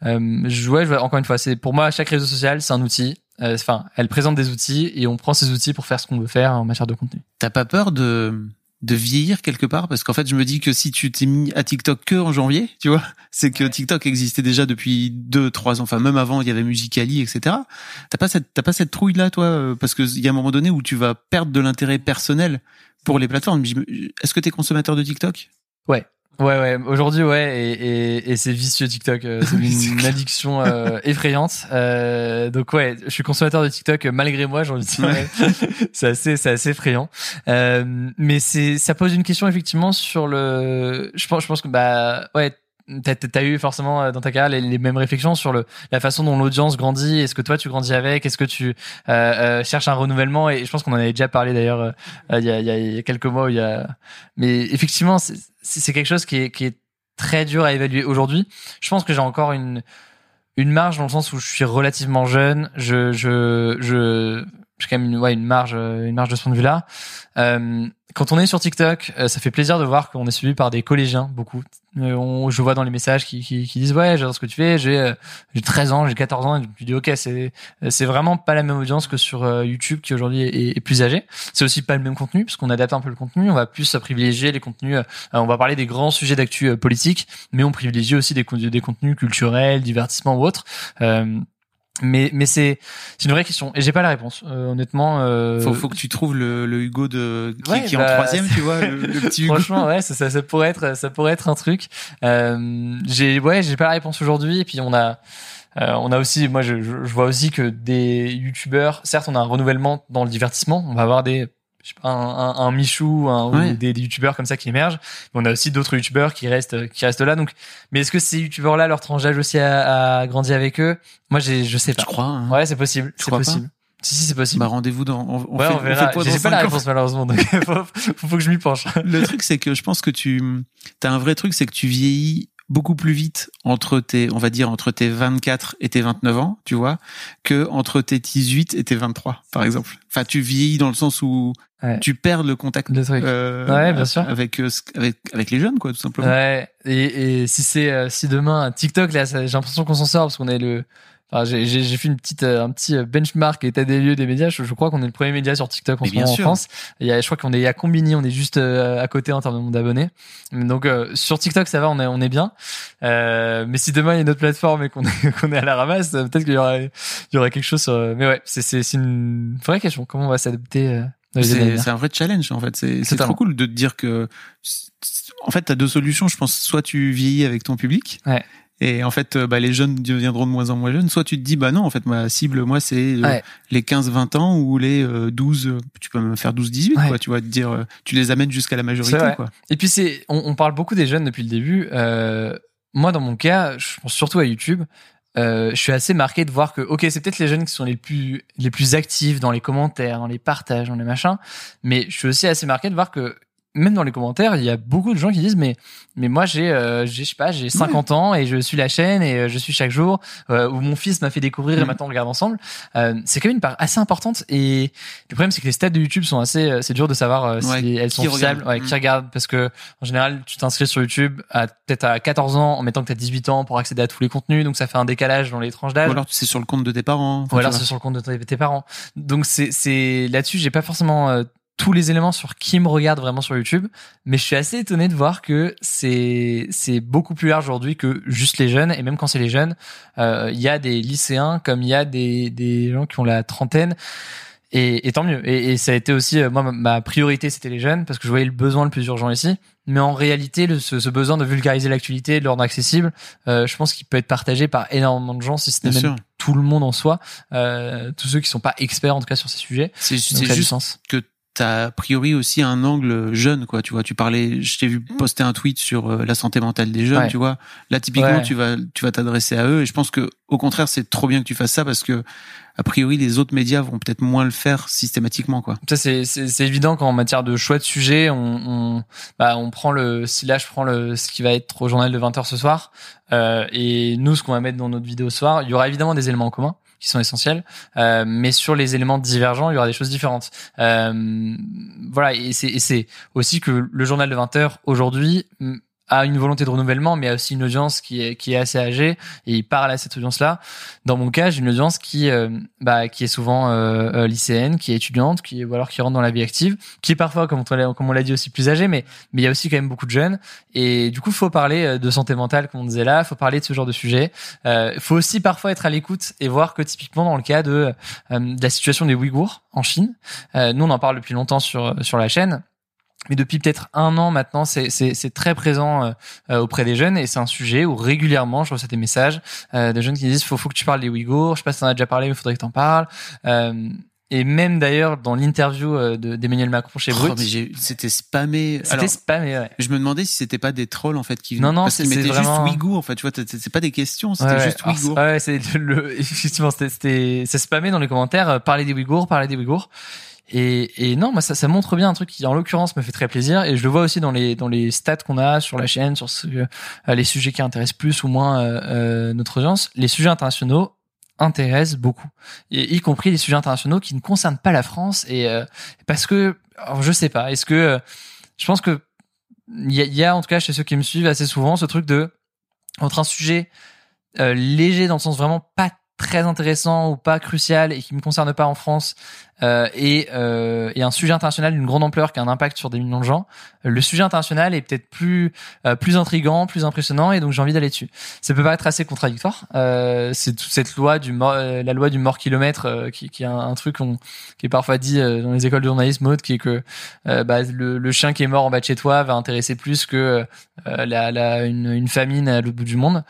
je, ouais, je encore une fois, c'est pour moi, chaque réseau social, c'est un outil. Enfin, elle présente des outils et on prend ces outils pour faire ce qu'on veut faire en matière de contenu. T'as pas peur de de vieillir quelque part parce qu'en fait je me dis que si tu t'es mis à TikTok que en janvier tu vois <laughs> c'est que TikTok existait déjà depuis deux trois ans. Enfin même avant il y avait Musicali etc t'as pas cette t'as pas cette trouille là toi euh, parce que il y a un moment donné où tu vas perdre de l'intérêt personnel pour les plateformes. Est-ce que t'es consommateur de TikTok? Ouais. Ouais, ouais. Aujourd'hui, ouais, et, et, et c'est vicieux TikTok. euh, C'est <laughs> une addiction euh, <laughs> effrayante. Euh, donc ouais, je suis consommateur de TikTok euh, malgré moi. J'ai envie de dire, Ouais. <laughs> c'est assez, c'est assez effrayant. Euh, mais c'est, ça pose une question effectivement sur le. Je pense, je pense que bah ouais. T'as, t'as eu forcément euh, dans ta carrière les, les mêmes réflexions sur le la façon dont l'audience grandit? Est-ce que toi tu grandis avec? Est-ce que tu euh, euh, cherches un renouvellement? Et je pense qu'on en avait déjà parlé d'ailleurs euh, il il y a- quelques mois. Il y a mais effectivement, c'est quelque chose qui est, qui est très dur à évaluer aujourd'hui. Je pense que j'ai encore une une marge dans le sens où je suis relativement jeune. Je je je j'ai quand même une ouais une marge euh, une marge de ce point de vue-là. Euh, quand on est sur TikTok, euh, ça fait plaisir de voir qu'on est suivi par des collégiens beaucoup. Euh, on, je vois dans les messages qui, qui, qui disent ouais j'adore ce que tu fais. J'ai euh, j'ai 13 ans, j'ai 14 ans. Et me dis ok c'est c'est vraiment pas la même audience que sur euh, YouTube qui aujourd'hui est, plus âgé. C'est aussi pas le même contenu parce qu'on adapte un peu le contenu. On va plus privilégier les contenus. on va parler des grands sujets d'actu politique, mais on privilégie aussi des contenus culturels, divertissement ou autres. Mais mais c'est c'est une vraie question. Et j'ai pas la réponse euh, honnêtement euh... faut, faut que tu trouves le, le Hugo de qui, Ouais, qui est bah, en troisième tu <laughs> vois le, le petit Hugo. Franchement ouais ça, ça ça pourrait être ça pourrait être un truc. Euh, j'ai ouais j'ai pas la réponse aujourd'hui. Et puis on a euh, on a aussi moi je, je, je vois aussi que des youtubeurs certes on a un renouvellement dans le divertissement. On va avoir des un, un, un Michou, un, Ouais. ou des, des youtubeurs comme ça qui émergent. Mais on a aussi d'autres youtubeurs qui restent, qui restent là. Donc, mais est-ce que ces youtubeurs-là, leur tranche d'âge aussi a, a grandi avec eux? Moi, j'ai, je sais pas. je crois hein? Ouais, c'est possible. C'est crois pas? possible. Si, si, c'est possible. bah rendez-vous dans on, on ouais, fait, on verra. fait dans J'ai pas cinq la réponse malheureusement, donc faut, <laughs> faut, faut que je m'y penche. le truc c'est que je pense que tu as un vrai truc c'est que tu vieillis beaucoup plus vite entre tes on va dire entre tes 24 et tes 29 ans tu vois que entre tes 18 et tes 23 par exemple enfin tu vieillis dans le sens où Ouais. tu perds le contact Le truc. euh, Ouais, bien sûr. avec ce- avec avec les jeunes quoi tout simplement Ouais. Et, et si c'est, euh, si demain TikTok là, j'ai l'impression qu'on s'en sort parce qu'on est le. Enfin, j'ai, fait une petite, euh, un petit euh, benchmark état des lieux des médias. Je, je crois qu'on est le premier média sur TikTok en ce moment en France. Il y a, je crois qu'on est à Combini, on est juste euh, à côté en termes de nombre d'abonnés. Donc euh, sur TikTok ça va, on est, on est bien. Euh, mais si demain il y a une autre plateforme et qu'on est, <laughs> qu'on est à la ramasse, peut-être qu'il y aura, il y aura quelque chose. Sur, mais ouais, c'est, une vraie question. Comment on va s'adapter c'est un vrai challenge en fait c'est trop cool de te dire que en fait t'as deux solutions je pense soit tu vieillis avec ton public Ouais. Et en fait euh, bah, les jeunes deviendront de moins en moins jeunes soit tu te dis bah non en fait ma cible moi c'est euh, Ouais. les 15-20 ans ou les euh, 12 euh, tu peux même faire 12-18 Ouais. quoi tu vois te dire tu les amènes jusqu'à la majorité quoi Et puis c'est, on, on parle beaucoup des jeunes depuis le début. Euh, moi, dans mon cas, je pense surtout à YouTube. Euh, je suis assez marqué de voir que, ok, c'est peut-être les jeunes qui sont les plus les plus actifs dans les commentaires, dans les partages, dans les machins, mais je suis aussi assez marqué de voir que même dans les commentaires, il y a beaucoup de gens qui disent mais mais moi j'ai euh, j'ai je sais pas j'ai 50 ans et je suis la chaîne et euh, je suis chaque jour euh, où mon fils m'a fait découvrir et Mhm. maintenant on regarde ensemble. Euh, c'est quand même une part assez importante et le problème c'est que les stats de YouTube sont assez euh, c'est dur de savoir euh, Ouais, si elles sont regarde. fiables, ouais, Mhm. qui regardent parce que en général tu t'inscris sur YouTube à peut-être à 14 ans en mettant que tu as 18 ans pour accéder à tous les contenus donc ça fait un décalage dans les tranches d'âge. ou alors c'est sur le compte de tes parents Ou alors tu c'est sur le compte de tes, tes parents. Donc c'est c'est là-dessus, j'ai pas forcément euh, tous les éléments sur qui me regarde vraiment sur YouTube, mais je suis assez étonné de voir que c'est c'est beaucoup plus large aujourd'hui que juste les jeunes et même quand c'est les jeunes, euh, il y a des lycéens comme il y a des des gens qui ont la trentaine. Et, et tant mieux. Et, et ça a été aussi, euh, moi, ma, priorité, c'était les jeunes, parce que je voyais le besoin le plus urgent ici. Mais en réalité, le, ce, ce besoin de vulgariser l'actualité, de l'ordre accessible, euh, je pense qu'il peut être partagé par énormément de gens, si ce n'est même sûr. tout le monde en soi, euh, tous ceux qui sont pas experts en tout cas sur ces sujets. c'est c'est juste sens. que t'as a priori aussi un angle jeune quoi tu vois. Tu parlais je t'ai vu poster un tweet sur euh, la santé mentale des jeunes Ouais. tu vois. Là typiquement Ouais. tu vas tu vas t'adresser à eux et je pense que au contraire c'est trop bien que tu fasses ça parce que a priori les autres médias vont peut-être moins le faire systématiquement quoi. Ça c'est c'est c'est évident qu'en matière de choix de sujet, on on bah on prend le si là je prends le ce qui va être au journal de 20h ce soir. Euh, et nous ce qu'on va mettre dans notre vidéo ce soir, il y aura évidemment des éléments en commun qui sont essentiels, euh, mais sur les éléments divergents, il y aura des choses différentes. Euh, voilà et c'est aussi que le journal de 20h aujourd'hui mm, a une volonté de renouvellement, mais a aussi une audience qui est qui est assez âgée et il parle à cette audience-là. Dans mon cas, j'ai une audience qui euh, bah qui est souvent euh, euh, lycéenne, qui est étudiante, qui ou alors qui rentre dans la vie active, qui est parfois comme on l'a dit aussi plus âgée, mais mais il y a aussi quand même beaucoup de jeunes et du coup faut parler euh, de santé mentale comme on disait là, faut parler de ce genre de sujet. Euh, faut aussi parfois être à l'écoute et voir que typiquement dans le cas de, de la situation des Ouïghours en Chine, nous on en parle depuis longtemps sur sur la chaîne. Mais depuis peut-être un an maintenant, c'est c'est c'est très présent euh, euh, auprès des jeunes et c'est un sujet où régulièrement je reçois des messages euh, de jeunes qui disent faut faut que tu parles des Ouïghours. Je sais pas si t'en as déjà parlé, mais il faudrait que t'en parles. Euh, et même d'ailleurs dans l'interview euh, de- d'Emmanuel Macron chez Oh, Brut, mais j'ai- c'était spammé c'était spammé. Ouais. je me demandais si c'était pas des trolls en fait qui Non, non, parce c'est- qu'ils c'est mettaient vraiment- juste Ouïghour en fait tu vois c'est pas des questions c'était Ouais, juste alors, Ouais, c'est le, <laughs> effectivement c'était c'était c'est spammé dans les commentaires. euh, parler des Ouïghours, parler des Ouïghours. Et, et non, moi ça, ça montre bien un truc qui en l'occurrence me fait très plaisir. Et je le vois aussi dans les dans les stats qu'on a sur la chaîne, sur ce, euh, les sujets qui intéressent plus ou moins euh, euh, notre audience. Les sujets internationaux intéressent beaucoup, y compris les sujets internationaux qui ne concernent pas la France. Et euh, parce que alors, je sais pas, est-ce que euh, je pense que il y y a en tout cas chez ceux qui me suivent assez souvent ce truc de entre un sujet euh, léger dans le sens vraiment pas très intéressant ou pas crucial et qui me concerne pas en France euh, et, euh, et un sujet international d'une grande ampleur qui a un impact sur des millions de gens, le sujet international est peut-être plus euh, plus intrigant, plus impressionnant et donc j'ai envie d'aller dessus. Ça peut paraître assez contradictoire. Euh, c'est toute cette loi du mort, euh, la loi du mort kilomètre euh, qui, qui est un, truc qui est parfois dit dans les écoles de journalisme mode qui est que bah, le, le, chien qui est mort en bas de chez toi va intéresser plus que la, la, une, une famine à l'autre bout du monde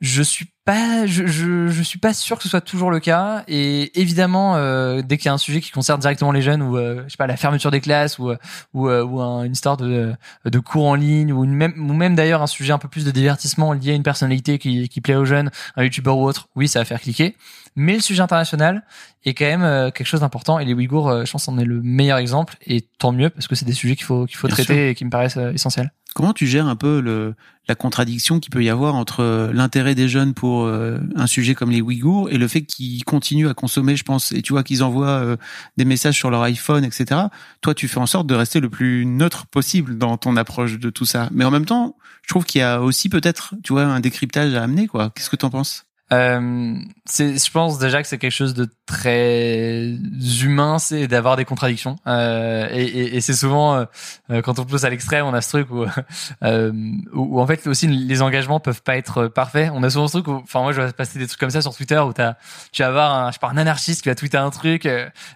je suis pas je, je, je, suis pas sûr que ce soit toujours le cas. Et évidemment euh, dès qu'il y a un sujet qui concerne directement les jeunes ou euh, je sais pas la fermeture des classes ou ou, euh, ou une histoire de de cours en ligne ou une même ou même d'ailleurs un sujet un peu plus de divertissement lié à une personnalité qui qui plaît aux jeunes un youtubeur ou autre oui ça va faire cliquer. Mais le sujet international est quand même quelque chose d'important. Et les Ouïghours je pense en est le meilleur exemple. Et tant mieux parce que c'est des sujets qu'il faut qu'il faut traiter et qui me paraissent essentiels Comment tu gères un peu le, la contradiction qu'il peut y avoir entre euh, l'intérêt des jeunes pour euh, un sujet comme les Ouïghours et le fait qu'ils continuent à consommer, je pense, et tu vois qu'ils envoient euh, des messages sur leur iPhone, etc. Toi, tu fais en sorte de rester le plus neutre possible dans ton approche de tout ça. Mais en même temps, je trouve qu'il y a aussi peut-être, tu vois, un décryptage à amener, quoi. Qu'est-ce que tu en penses? Euh, je pense déjà que c'est quelque chose de très humain, c'est d'avoir des contradictions. Euh, et, et, et c'est souvent euh, euh, quand on pousse à l'extrême, on a ce truc où, <laughs> euh, où, en fait aussi les engagements peuvent pas être parfaits. On a souvent ce truc où, enfin moi je vais passer des trucs comme ça sur Twitter où t'as, tu vas avoir un, je sais pas, un anarchiste qui va tweeter un truc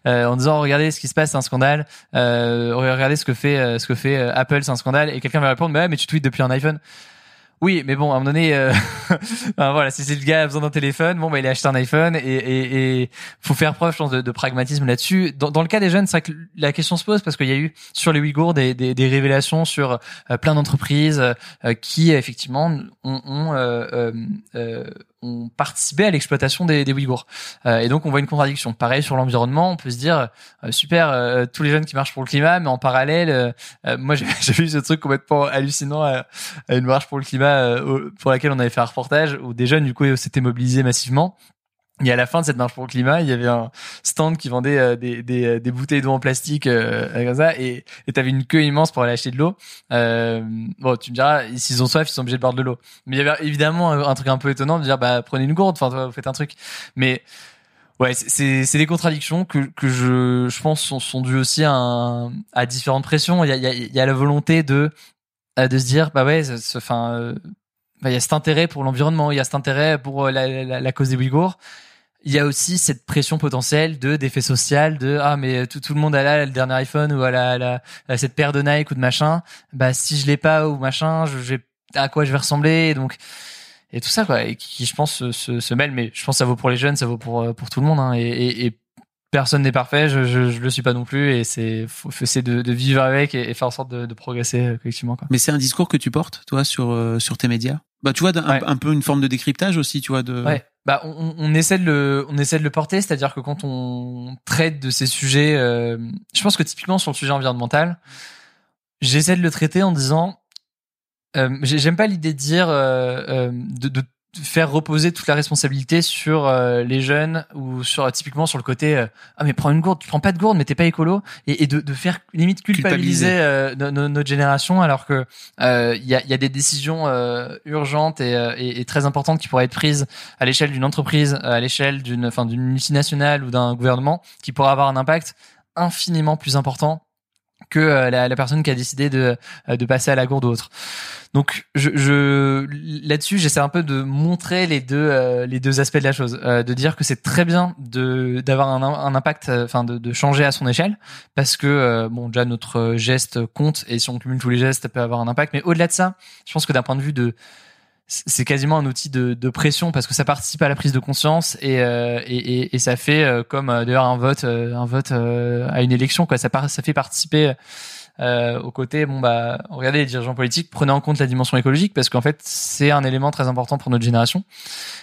en disant regardez ce qui se passe, c'est un scandale. regardez ce que fait ce que fait Apple, c'est un scandale. Et quelqu'un va répondre mais, mais tu tweets depuis un iPhone. Oui, mais bon, à un moment donné, euh, <laughs> voilà, si c'est le gars a besoin d'un téléphone, bon, bah, il a acheté un iPhone et, et, faut faire preuve, je pense, de, pragmatisme là-dessus. Dans, le cas des jeunes, c'est que la question se pose parce qu'il y a eu sur les Ouïghours des, révélations sur euh, plein d'entreprises euh, qui effectivement ont ont participé à l'exploitation des, des Ouïghours. Euh, et donc on voit une contradiction. Pareil sur l'environnement, on peut se dire euh, super, euh, tous les jeunes qui marchent pour le climat, mais en parallèle, moi <laughs> j'ai vu ce truc complètement hallucinant à, une marche pour le climat pour laquelle on avait fait un reportage où des jeunes du coup s'étaient mobilisés massivement et à la fin de cette marche pour le climat, il y avait un stand qui vendait euh, des, des, euh, des bouteilles d'eau en plastique euh, comme ça, et tu avais une queue immense pour aller acheter de l'eau. Euh, bon, tu me diras, s'ils ont soif, ils sont obligés de boire de l'eau. Mais il y avait évidemment un, truc un peu étonnant de dire, bah prenez une gourde, enfin vous faites un truc. Mais ouais, c'est des contradictions que que je je pense sont, sont dues aussi à, différentes pressions. Il y a, y a, la volonté de de se dire, bah ouais, enfin. Bah, il y a cet intérêt pour l'environnement, il y a cet intérêt pour la, la cause des Ouïghours il y a aussi cette pression potentielle de d'effet social de ah mais tout, tout le monde a là le dernier iPhone ou a la, la, cette paire de Nike ou de machin bah si je l'ai pas ou machin je, vais à quoi je vais ressembler? Donc et tout ça quoi et qui je pense se, se, mêle mais je pense que ça vaut pour les jeunes ça vaut pour pour tout le monde hein, et, et, et personne n'est parfait, je, je, je, le suis pas non plus, et c'est faut, de, de, vivre avec et, faire en sorte de, de progresser euh, collectivement. Quoi. Mais c'est un discours que tu portes, toi, sur euh, sur tes médias? Bah, tu vois, un, un, peu une forme de décryptage aussi, tu vois. De... Ouais. Bah, on, on, essaie de le, on essaie de le porter, c'est-à-dire que quand on traite de ces sujets, euh, je pense que typiquement sur le sujet environnemental, j'essaie de le traiter en disant, euh, j'aime pas l'idée de dire de, de faire reposer toute la responsabilité sur euh, les jeunes ou sur typiquement sur le côté euh, ah mais prends une gourde tu prends pas de gourde mais t'es pas écolo et, et de, de, faire limite culpabiliser, euh, notre génération alors que il y a, y, a, des décisions urgentes et, et, et, très importantes qui pourraient être prises à l'échelle d'une entreprise à l'échelle d'une enfin d'une multinationale ou d'un gouvernement qui pourraient avoir un impact infiniment plus important que euh, la, la, personne qui a décidé de, euh, de passer à la gourde ou autre. Donc je, je là-dessus j'essaie un peu de montrer les deux euh, les deux aspects de la chose, de dire que c'est très bien de d'avoir un, un impact, enfin de, de changer à son échelle, parce que bon déjà notre geste compte et si on cumule tous les gestes ça peut avoir un impact, mais au-delà de ça, je pense que d'un point de vue de c'est quasiment un outil de, de, pression parce que ça participe à la prise de conscience et, euh, et, et, ça fait euh, comme euh, d'ailleurs un vote un vote à une élection quoi. Ça ça fait participer euh, au côté bon bah regardez les dirigeants politiques prenez en compte la dimension écologique parce qu'en fait c'est un élément très important pour notre génération.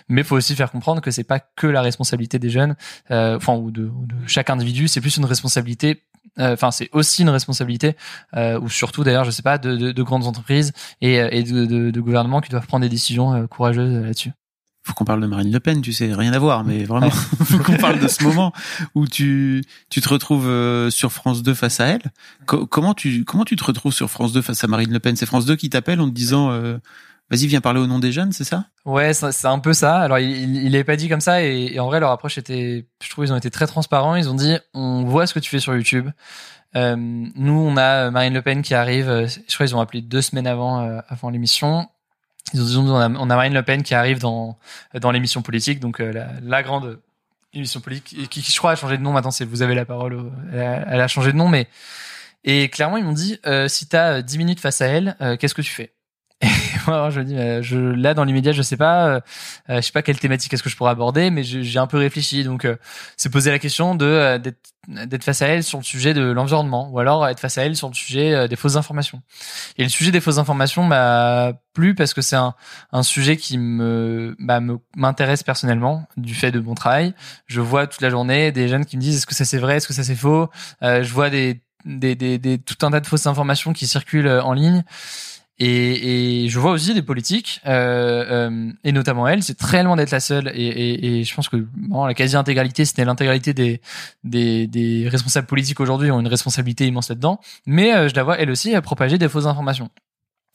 Mais faut aussi faire comprendre que c'est pas que la responsabilité des jeunes enfin ou de, ou de chaque individu c'est plus une responsabilité euh, enfin c'est aussi une responsabilité euh, ou surtout d'ailleurs je sais pas de, de, de grandes entreprises et, euh, et de, de, gouvernements qui doivent prendre des décisions euh, courageuses là-dessus. Faut qu'on parle de Marine Le Pen, tu sais, rien à voir, mais vraiment, <laughs> faut qu'on parle de ce moment où tu tu te retrouves sur France 2 face à elle. comment tu comment tu te retrouves sur France 2 face à Marine Le Pen? C'est France 2 qui t'appelle en te disant vas-y, viens parler au nom des jeunes, c'est ça? Ouais, c'est un peu ça. Alors, il, il pas dit comme ça, et, en vrai, leur approche était, je trouve, ils ont été très transparents. Ils ont dit, on voit ce que tu fais sur YouTube. Euh, nous, on a Marine Le Pen qui arrive. Euh, je crois ils ont appelé deux semaines avant, euh, avant l'émission. Ils ont dit, on a, on a Marine Le Pen qui arrive dans dans l'émission politique, donc la, la grande émission politique qui, qui, je crois a changé de nom maintenant. C'est vous avez la parole. Elle a, elle a changé de nom, mais et clairement ils m'ont dit, euh, si t'as 10 minutes face à elle, qu'est-ce que tu fais? Moi, <laughs> je me dis, je, là, dans l'immédiat, je sais pas, euh, euh, je sais pas quelle thématique est-ce que je pourrais aborder, mais j'ai un peu réfléchi. Donc, euh, c'est poser la question de euh, d'être face à elle sur le sujet de l'environnement, ou alors être face à elle sur le sujet des fausses informations. Et le sujet des fausses informations m'a plu parce que c'est un, un sujet qui me bah, m'intéresse personnellement du fait de mon travail. Je vois toute la journée des jeunes qui me disent est-ce que ça c'est vrai, est-ce que ça c'est faux? je vois des des, des, des, tout un tas de fausses informations qui circulent en ligne. Et, et, je vois aussi des politiques, euh, euh, et notamment elle, c'est très loin d'être la seule. Et, et, et, je pense que bon, la quasi-intégralité, c'était l'intégralité des, des, des, responsables politiques aujourd'hui ont une responsabilité immense là-dedans. Mais euh, je la vois elle aussi propager des fausses informations.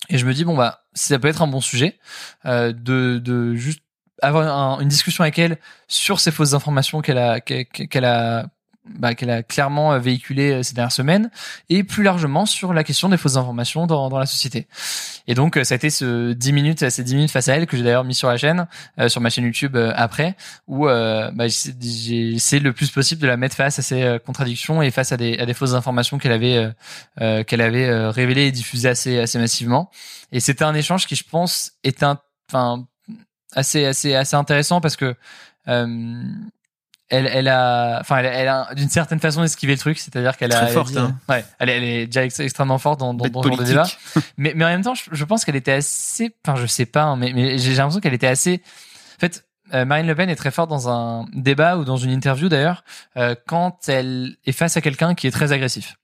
Et je me dis bon bah ça peut être un bon sujet euh, de, de juste avoir une discussion avec elle sur ces fausses informations qu'elle a qu'elle a bah, qu'elle a clairement euh, véhiculé euh, ces dernières semaines, et plus largement sur la question des fausses informations dans, dans la société. Et donc, euh, ça a été ce 10 minutes, ces 10 minutes face à elle que j'ai d'ailleurs mis sur la chaîne, sur ma chaîne YouTube après, où euh, bah, j'ai essayé le plus possible de la mettre face à ces contradictions et face à des, à des fausses informations qu'elle avait euh, qu'elle avait révélées et diffusées assez assez massivement. Et c'était un échange qui, je pense, est un, enfin, assez assez assez intéressant parce que euh, elle, elle a, enfin, elle, elle a d'une certaine façon esquivé le truc, c'est-à-dire qu'elle a, forte, hein. ouais, elle, elle, est déjà extrêmement forte dans, dans, dans ce genre de débat. <laughs> mais, mais en même temps, je, pense qu'elle était assez, enfin, je sais pas, hein, mais, mais j'ai l'impression qu'elle était assez, en fait, euh, Marine Le Pen est très forte dans un débat ou dans une interview d'ailleurs, euh, quand elle est face à quelqu'un qui est très agressif.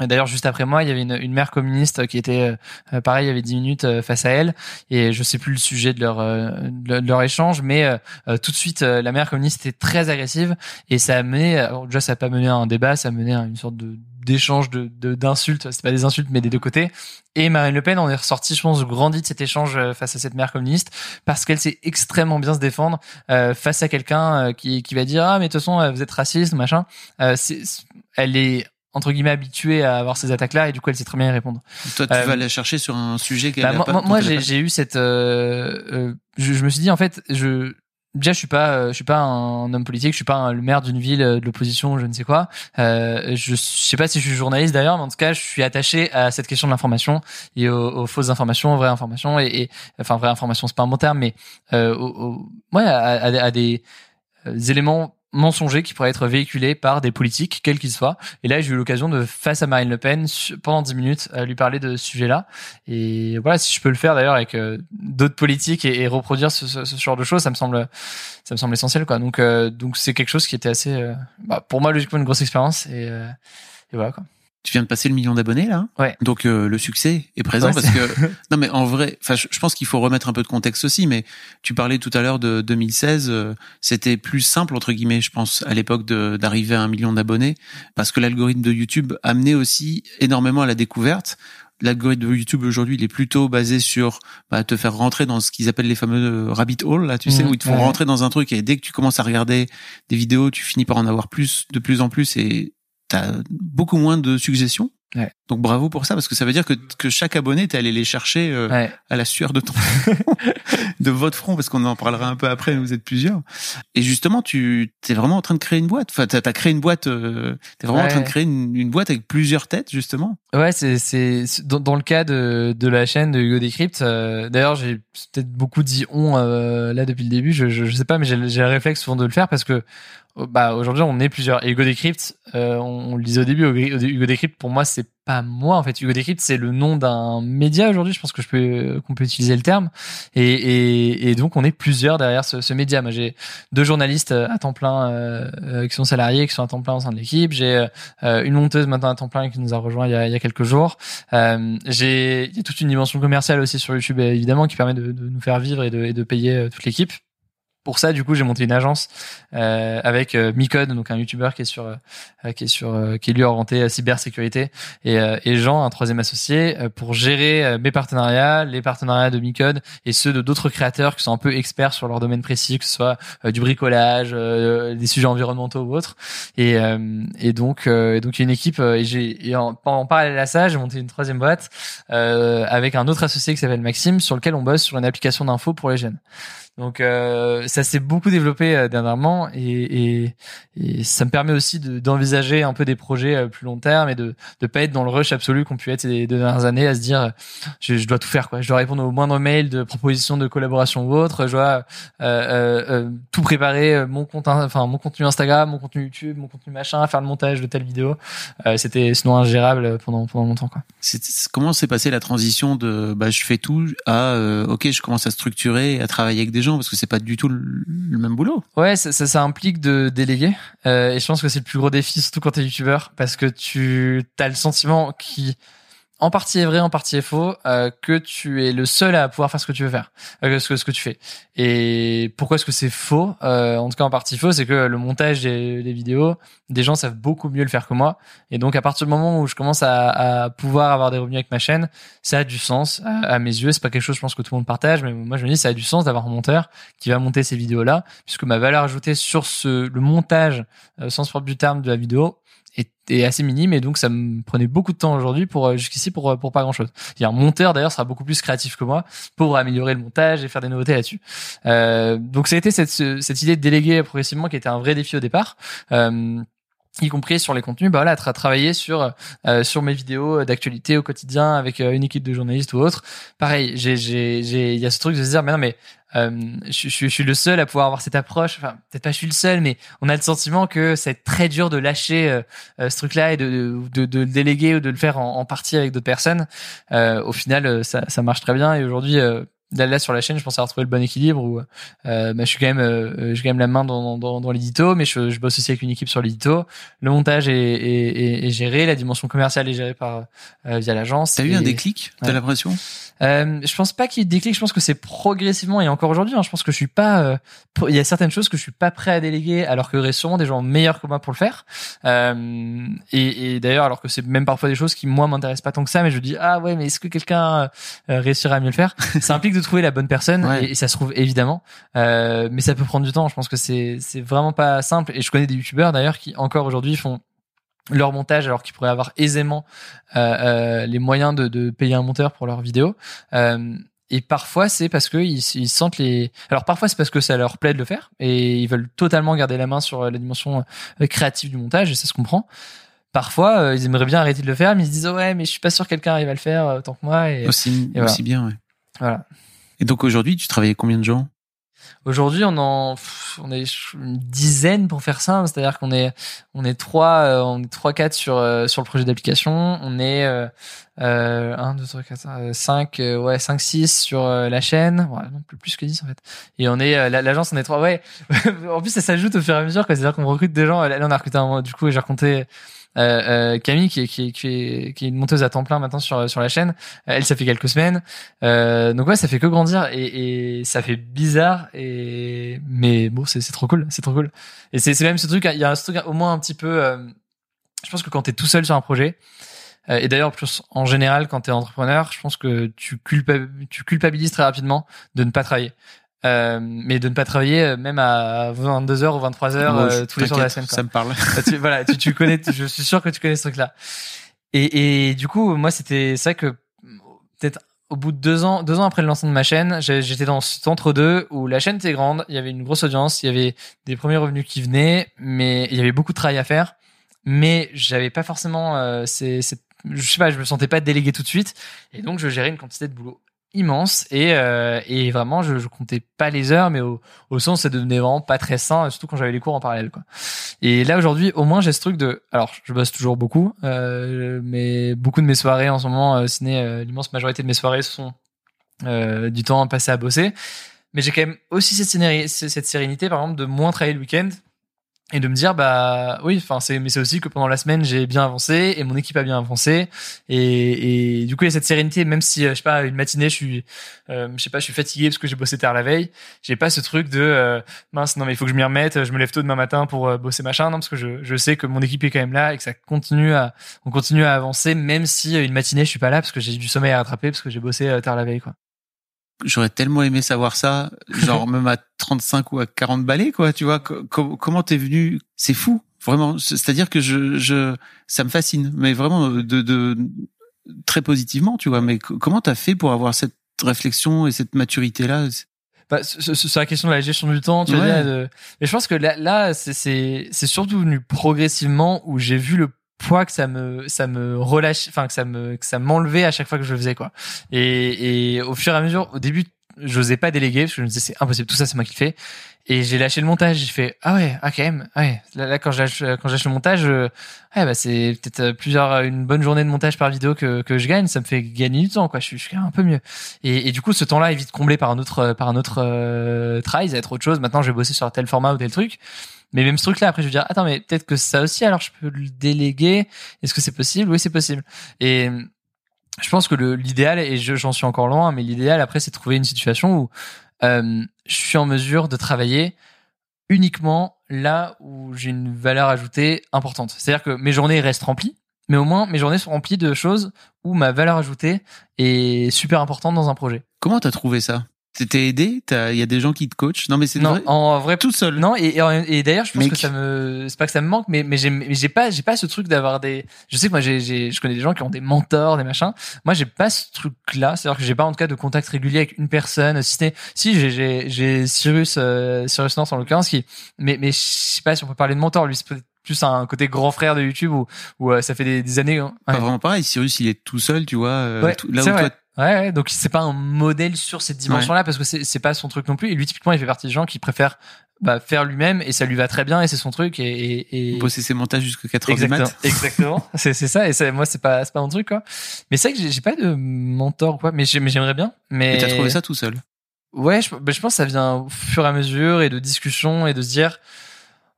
D'ailleurs, juste après moi, il y avait une, une mère communiste qui était euh, pareil, il y avait 10 minutes euh, face à elle, et je sais plus le sujet de leur euh, de, leur échange, mais tout de suite, la mère communiste était très agressive et ça a mené, alors déjà ça a pas mené à un débat, ça a mené à une sorte de d'échange de d'insultes, c'est pas des insultes mais des deux côtés. Et Marine Le Pen en est ressortie, je pense, grandie de cet échange face à cette mère communiste parce qu'elle sait extrêmement bien se défendre face à quelqu'un qui qui va dire ah mais de toute façon vous êtes raciste machin. c'est elle est entre guillemets habituée à avoir ces attaques-là et du coup elle sait très bien y répondre. Toi, tu vas euh, la chercher sur un sujet qu'elle bah, moi, pas, moi j'ai eu cette, euh, euh, je, je, me suis dit en fait, je déjà je suis pas, je suis pas un homme politique, je suis pas le maire d'une ville de l'opposition, je ne sais quoi. Euh, je, je sais pas si je suis journaliste d'ailleurs, mais en tout cas je suis attaché à cette question de l'information et aux, fausses informations, aux vraies informations et, et enfin vraies informations c'est pas un bon terme, mais euh, ouais à, à, à des éléments mensonger qui pourrait être véhiculé par des politiques, quels qu'ils soient. Et là, j'ai eu l'occasion de, face à Marine Le Pen, pendant 10 minutes, lui parler de ce sujet-là. Et voilà, si je peux le faire d'ailleurs avec euh, d'autres politiques et, reproduire ce, ce, genre de choses, ça me semble, ça me semble essentiel, quoi. Donc, euh, donc c'est quelque chose qui était assez, euh, bah, pour moi, logiquement, une grosse expérience. Et, et voilà, quoi tu viens de passer le million d'abonnés là. Ouais. Donc euh, le succès est présent parce que <laughs> non mais en vrai, enfin je, pense qu'il faut remettre un peu de contexte aussi. Mais tu parlais tout à l'heure de 2016, euh, c'était plus simple entre guillemets, je pense, à l'époque d'arriver à un million d'abonnés parce que l'algorithme de YouTube amenait aussi énormément à la découverte. L'algorithme de YouTube aujourd'hui, il est plutôt basé sur bah, te faire rentrer dans ce qu'ils appellent les fameux rabbit hole, là, tu sais, mmh, où ils te font rentrer dans un truc et dès que tu commences à regarder des vidéos, tu finis par en avoir plus, de plus en plus et t'as beaucoup moins de suggestions. Ouais. Donc bravo pour ça parce que ça veut dire que, que chaque abonné t'es allé les chercher euh, à la sueur de ton <laughs> de votre front parce qu'on en parlera un peu après vous êtes plusieurs. Et justement tu t'es vraiment en train de créer une boîte. Enfin t'as as créé une boîte euh, t'es vraiment en train de créer une, une, boîte avec plusieurs têtes justement. Ouais c'est c'est dans, dans, le cas de de la chaîne de Hugo Decrypt euh, d'ailleurs j'ai peut-être beaucoup dit on euh, là depuis le début je, je, je sais pas mais j'ai le réflexe souvent de le faire parce que bah aujourd'hui on est plusieurs. Et Hugo Decrypt, euh, on, le disait au début, Hugo Decrypt pour moi c'est pas moi en fait. Hugo Decrypt c'est le nom d'un média aujourd'hui. Je pense que je peux qu'on peut utiliser le terme. Et, et, donc on est plusieurs derrière ce, média. Moi j'ai deux journalistes euh, à temps plein euh, qui sont salariés, qui sont à temps plein au sein de l'équipe. J'ai euh, une monteuse maintenant à temps plein qui nous a rejoint il y a, il y a quelques jours. Euh, j'ai toute une dimension commerciale aussi sur YouTube évidemment qui permet de, nous faire vivre et de payer toute l'équipe. Pour ça, du coup, j'ai monté une agence euh, avec euh, Micode, donc un YouTuber qui est sur, euh, qui est sur, euh, qui est lui orienté à cybersécurité, et, Jean, un troisième associé, pour gérer mes partenariats, les partenariats de Micode et ceux de d'autres créateurs qui sont un peu experts sur leur domaine précis, que ce soit du bricolage, des sujets environnementaux ou autres. Et, donc, donc il y a une équipe. et j'ai, en, en parallèle à ça, j'ai monté une troisième boîte avec un autre associé qui s'appelle Maxime, sur lequel on bosse sur une application d'info pour les jeunes. Donc euh, ça s'est beaucoup développé euh, dernièrement et, et, et ça me permet aussi de- d'envisager un peu des projets euh, plus long terme et de de pas être dans le rush absolu qu'on pu être ces deux dernières années à se dire euh, je, je dois tout faire quoi, je dois répondre au moindre mail de proposition de collaboration ou autre, je dois euh, euh, tout préparer mon compte in- enfin mon contenu Instagram, mon contenu YouTube, mon contenu machin, faire le montage de telle vidéo. C'était sinon ingérable pendant pendant longtemps quoi. Comment s'est passée la transition de bah je fais tout à ok je commence à structurer à travailler avec des gens parce que c'est pas du tout le, même boulot. Ouais, ça, ça, ça implique de déléguer. Euh, et je pense que c'est le plus gros défi, surtout quand t'es youtubeur, parce que tu as le sentiment qui, en partie est vrai, en partie est faux, euh, que tu es le seul à pouvoir faire ce que tu veux faire, euh, ce, que, ce que tu fais. Et pourquoi est-ce que c'est faux euh, En tout cas, en partie faux, c'est que le montage des, des vidéos, des gens savent beaucoup mieux le faire que moi. Et donc, à partir du moment où je commence à, à pouvoir avoir des revenus avec ma chaîne, ça a du sens à, à mes yeux. C'est pas quelque chose, je pense, que tout le monde partage, mais moi, je me dis, ça a du sens d'avoir un monteur qui va monter ces vidéos-là, puisque ma valeur ajoutée sur ce, le montage, euh, sans propre du terme de la vidéo, est, assez minime et donc ça me prenait beaucoup de temps aujourd'hui pour euh, jusqu'ici pour euh, pour pas grand chose. Il y a un monteur d'ailleurs sera beaucoup plus créatif que moi pour améliorer le montage et faire des nouveautés là-dessus. Euh, donc ça a été cette ce- cette idée de déléguer progressivement qui était un vrai défi au départ. Euh, y compris sur les contenus, bah voilà, tra- travailler sur euh, sur mes vidéos d'actualité au quotidien avec euh, une équipe de journalistes ou autre. Pareil, j'ai j'ai j'ai il y a ce truc de se dire mais non mais euh, je, je, je suis le seul à pouvoir avoir cette approche. Enfin, peut-être pas je suis le seul, mais on a le sentiment que c'est très dur de lâcher euh, euh, ce truc-là et de, de, de le déléguer ou de le faire en, en partie avec d'autres personnes. Euh, au final, euh, ça, ça marche très bien. Et aujourd'hui, euh, là, là, sur la chaîne, je pense avoir trouvé le bon équilibre où euh, bah, je suis quand même, euh, j'ai quand même la main dans, dans, dans l'édito, mais je, je bosse aussi avec une équipe sur l'édito. Le montage est, est, est, est géré, la dimension commerciale est gérée par euh, via l'agence. T'as eu un déclic T'as Ouais. l'impression? Euh, je pense pas qu'il y ait de déclic. Je pense que c'est progressivement et encore aujourd'hui. hein, je pense que je suis pas. euh, pour- il y a certaines choses que je suis pas prêt à déléguer, alors qu'il y aurait sûrement des gens meilleurs que moi pour le faire. Euh, et, et d'ailleurs, alors que c'est même parfois des choses qui moi m'intéressent pas tant que ça, mais je dis ah ouais, mais est-ce que quelqu'un euh, réussira à mieux le faire? Ça implique de trouver la bonne personne Ouais. et, et ça se trouve évidemment, euh, mais ça peut prendre du temps. Je pense que c'est c'est vraiment pas simple. Et je connais des youtubeurs d'ailleurs qui encore aujourd'hui font leur montage alors qu'ils pourraient avoir aisément euh, euh, les moyens de, de payer un monteur pour leurs vidéos. Euh, et parfois c'est parce que ils, ils sentent les. Alors parfois c'est parce que ça leur plaît de le faire et ils veulent totalement garder la main sur la dimension créative du montage et ça se comprend. Parfois ils aimeraient bien arrêter de le faire mais ils se disent oh ouais mais je suis pas sûr que quelqu'un arrive à le faire tant que moi et aussi, et voilà. aussi bien. Ouais. Voilà. Et donc aujourd'hui, tu travailles avec combien de gens? Aujourd'hui, on en, on est une dizaine pour faire ça. C'est-à-dire qu'on est, on est trois, euh, on est trois, quatre sur euh, sur le projet d'application. On est euh, euh, un, deux, trois, quatre, cinq, ouais, cinq, six sur la chaîne. Ouais, non, plus, plus que dix en fait. Et on est, la- l'agence, on est trois. Ouais. <laughs> en plus, ça s'ajoute au fur et à mesure. quoi. C'est-à-dire qu'on recrute des gens. Là, on a recruté un, du coup, j'ai raconté. Euh, euh, Camille qui est, qui, est, qui, est, qui est une monteuse à temps plein maintenant sur sur la chaîne elle ça fait quelques semaines. Euh, donc ouais ça fait que grandir et, et ça fait bizarre et mais bon c'est trop cool c'est trop cool. Et c'est même ce truc il y a ce truc au moins un petit peu euh, je pense que quand t'es tout seul sur un projet euh, et d'ailleurs plus en général quand t'es entrepreneur je pense que tu tu culpabilises très rapidement de ne pas travailler euh, mais de ne pas travailler euh, même à 22h ou 23h Moi, euh, tous les jours de la semaine quoi. Ça me parle. Ah, tu- voilà, tu, tu connais, je suis sûr que tu connais ce truc-là. Et, et du coup, moi, c'était ça que peut-être au bout de deux ans, deux ans après le lancement de ma chaîne, j'étais dans cet entre-deux où la chaîne était grande, il y avait une grosse audience, il y avait des premiers revenus qui venaient, mais il y avait beaucoup de travail à faire. Mais j'avais pas forcément, euh, je sais pas, je me sentais pas délégué tout de suite, et donc je gérais une quantité de boulot immense et euh, et vraiment je, comptais pas les heures mais au, au sens ça devenait vraiment pas très sain surtout quand j'avais les cours en parallèle quoi et là aujourd'hui, au moins j'ai ce truc de, alors je bosse toujours beaucoup, euh, mais beaucoup de mes soirées en ce moment, euh, ciné, euh, l'immense majorité de mes soirées sont du temps passé à bosser. Mais j'ai quand même aussi cette, cette sérénité, par exemple, de moins travailler le week-end et de me dire bah oui enfin c'est mais c'est aussi que pendant la semaine j'ai bien avancé et mon équipe a bien avancé. Et, du coup il y a cette sérénité même si euh, je sais pas une matinée je suis euh, je sais pas je suis fatigué parce que j'ai bossé tard la veille. J'ai pas ce truc de euh, mince non mais il faut que je m'y remette je me lève tôt demain matin pour bosser machin. Non parce que je, je sais que mon équipe est quand même là et que ça continue à on continue à avancer même si une matinée je suis pas là parce que j'ai du sommeil à rattraper parce que j'ai bossé tard la veille quoi J'aurais tellement aimé savoir ça, genre <laughs> même à 35 ou à 40 balais, quoi, tu vois. comment t'es venu? C'est fou, vraiment. C'est-à-dire que je, je, ça me fascine, mais vraiment de, de très positivement, tu vois. Mais comment t'as fait pour avoir cette réflexion et cette maturité-là? Bah, sur la question de la gestion du temps, tu vois. Mais je pense que là, là c'est c'est surtout venu progressivement où j'ai vu le poids que ça me ça me relâche enfin que ça me que ça m'enlevait à chaque fois que je le faisais quoi. Et, et au fur et à mesure au début j'osais pas déléguer parce que je me disais c'est impossible tout ça c'est moi qui le fais. Et j'ai lâché le montage. J'ai fait ah ouais ah quand même ouais. Là, là quand je lâche quand je le montage euh, ouais bah c'est peut-être euh, plusieurs une bonne journée de montage par vidéo que que je gagne. Ça me fait gagner du temps quoi. Je suis, je suis un peu mieux. Et, et du coup ce temps-là est vite comblé par un autre par un autre euh, try ça va être autre chose. Maintenant je vais bosser sur tel format ou tel truc mais même ce truc-là, après, je vais dire, attends, mais peut-être que ça aussi, alors je peux le déléguer. Est-ce que c'est possible? Oui, c'est possible. Et je pense que l'idéal, et j'en suis encore loin, mais l'idéal, après, c'est trouver une situation où euh, je suis en mesure de travailler uniquement là où j'ai une valeur ajoutée importante. C'est-à-dire que mes journées restent remplies, mais au moins mes journées sont remplies de choses où ma valeur ajoutée est super importante dans un projet. Comment t'as trouvé ça? T'es aidé? Il y a des gens qui te coachent? Non, mais c'est non en vrai tout seul. Non, et, et, d'ailleurs, je pense que ça me, c'est pas que ça me manque, mais mais j'ai pas j'ai pas ce truc d'avoir des. Je sais que moi j'ai je connais des gens qui ont des mentors, des machins. Moi, j'ai pas ce truc-là. C'est-à-dire que j'ai pas en tout cas de contact régulier avec une personne. Si si j'ai j'ai j'ai Cyrus euh, Cyrus North en l'occurrence qui, mais mais je sais pas si on peut parler de mentor. Lui, c'est plus un côté grand frère de YouTube où, où euh, ça fait des, des années. Hein. Pas vraiment pareil. Cyrus, il est tout seul, tu vois. Euh, ouais, là où toi, Ouais, donc c'est pas un modèle sur cette dimension-là parce que c'est pas son truc non plus. Et lui typiquement, il fait partie des gens qui préfèrent bah, faire lui-même et ça lui va très bien et c'est son truc et, et, et... bosser ses montages jusqu'à 4 heures du mat. Exactement, <laughs> c'est ça et ça, moi c'est pas c'est pas mon truc quoi. Mais c'est que j'ai pas de mentor quoi, mais j'aimerais bien. Mais t'as trouvé ça tout seul? Ouais, je, bah, je pense que ça vient au fur et à mesure et de discussion et de se dire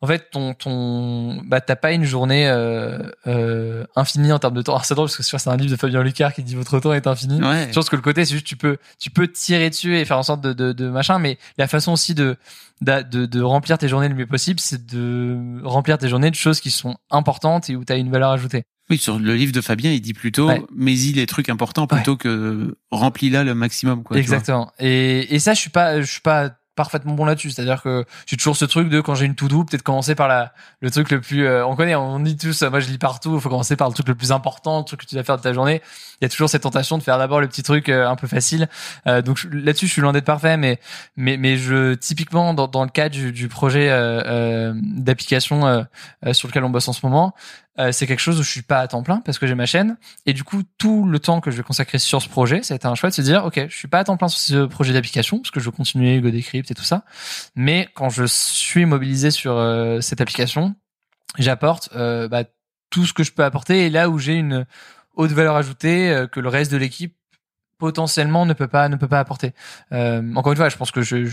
en fait, ton, ton, bah, t'as pas une journée euh, euh, infinie en termes de temps. c'est drôle parce que c'est un livre de Fabien Lucas qui dit votre temps est infini. Je pense que le côté, c'est juste tu peux, tu peux tirer dessus et faire en sorte de, de, de machin, mais la façon aussi de, de, de remplir tes journées le mieux possible, c'est de remplir tes journées de choses qui sont importantes et où tu as une valeur ajoutée. Oui, sur le livre de Fabien, il dit plutôt mais-y les trucs importants plutôt que remplis-la le maximum. Quoi, Exactement. Et, et ça, je suis pas, je suis pas parfaitement bon là-dessus. C'est-à-dire que j'ai toujours ce truc de quand j'ai une to do, peut-être commencer par la le truc le plus. Euh, on connaît, on dit tous. Moi, je lis partout. Il faut commencer par le truc le plus important, le truc que tu dois faire de ta journée. Il y a toujours cette tentation de faire d'abord le petit truc euh, un peu facile. Euh, donc là-dessus, je suis loin d'être parfait, mais mais mais je typiquement dans, dans le cadre du, du projet d'application sur lequel on bosse en ce moment, euh, c'est quelque chose où je suis pas à temps plein parce que j'ai ma chaîne et du coup tout le temps que je vais consacrer sur ce projet ça a été un choix de se dire ok je suis pas à temps plein sur ce projet d'application parce que je veux continuer GoDecrypt et tout ça mais quand je suis mobilisé sur euh, cette application j'apporte euh, bah, tout ce que je peux apporter et là où j'ai une haute valeur ajoutée que le reste de l'équipe potentiellement ne peut pas ne peut pas apporter. encore une fois, je pense que je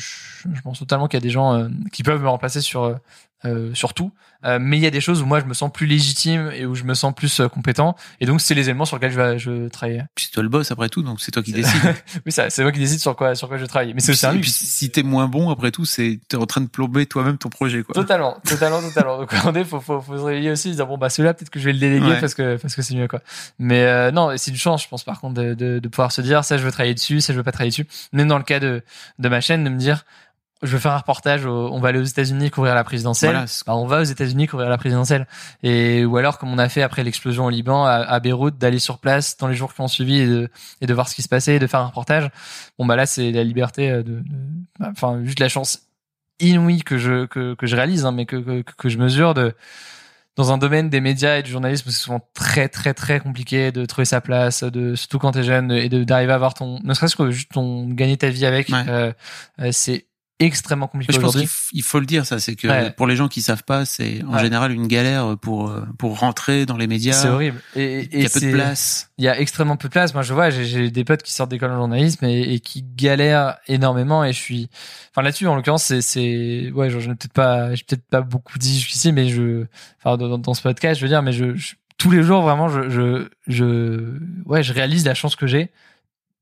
pense totalement qu'il y a des gens qui peuvent me remplacer sur euh, surtout. Euh, mais il y a des choses où moi je me sens plus légitime et où je me sens plus euh, compétent. Et donc c'est les éléments sur lesquels je vais je travailler. c'est toi le boss après tout, donc c'est toi qui décides. <laughs> oui, c'est moi qui décide sur quoi sur quoi je travaille. Mais c'est aussi un luxe. si t'es moins bon après tout, c'est t'es en train de plomber toi-même ton projet quoi. Totalement, totalement, totalement. Donc on faut, faut faut se réveiller aussi, se dire bon bah celui-là peut-être que je vais le déléguer parce que parce que c'est mieux quoi. Mais non, c'est une chance je pense par contre de, de, de pouvoir se dire ça je veux travailler dessus, ça je veux pas travailler dessus. Même dans le cas de de ma chaîne de me dire je veux faire un reportage, on va aller aux États-Unis couvrir la présidentielle. Bah, on va aux États-Unis couvrir la présidentielle. Et ou alors comme on a fait après l'explosion au Liban à, Beyrouth, d'aller sur place dans les jours qui ont suivi et de, et de voir ce qui se passait, et de faire un reportage. Bon bah là c'est la liberté de, de bah, enfin juste la chance inouïe que je que, que je réalise, hein, mais que, que, que je mesure de dans un domaine des médias et du journalisme, c'est souvent très très très compliqué de trouver sa place, de surtout quand t'es jeune et de d'arriver à avoir ton, ne serait-ce que juste ton gagner ta vie avec. Euh, euh, c'est extrêmement compliqué Je pense aujourd'hui. qu'il f- il faut le dire, ça, c'est que Ouais. pour les gens qui savent pas, c'est en Ouais. général une galère pour euh, pour rentrer dans les médias. C'est horrible. Et, Il y a peu de place. Il y a extrêmement peu de place. Moi, je vois, j'ai- j'ai des potes qui sortent d'école de journalisme et, et qui galèrent énormément. Et je suis, enfin là-dessus, en l'occurrence, c'est, c'est, ouais, je, je n'ai peut-être pas, j'ai peut-être pas beaucoup dit jusqu'ici, mais je, enfin dans, dans ce podcast, je veux dire, mais je, je- tous les jours, vraiment, je, je, je, ouais, je réalise la chance que j'ai.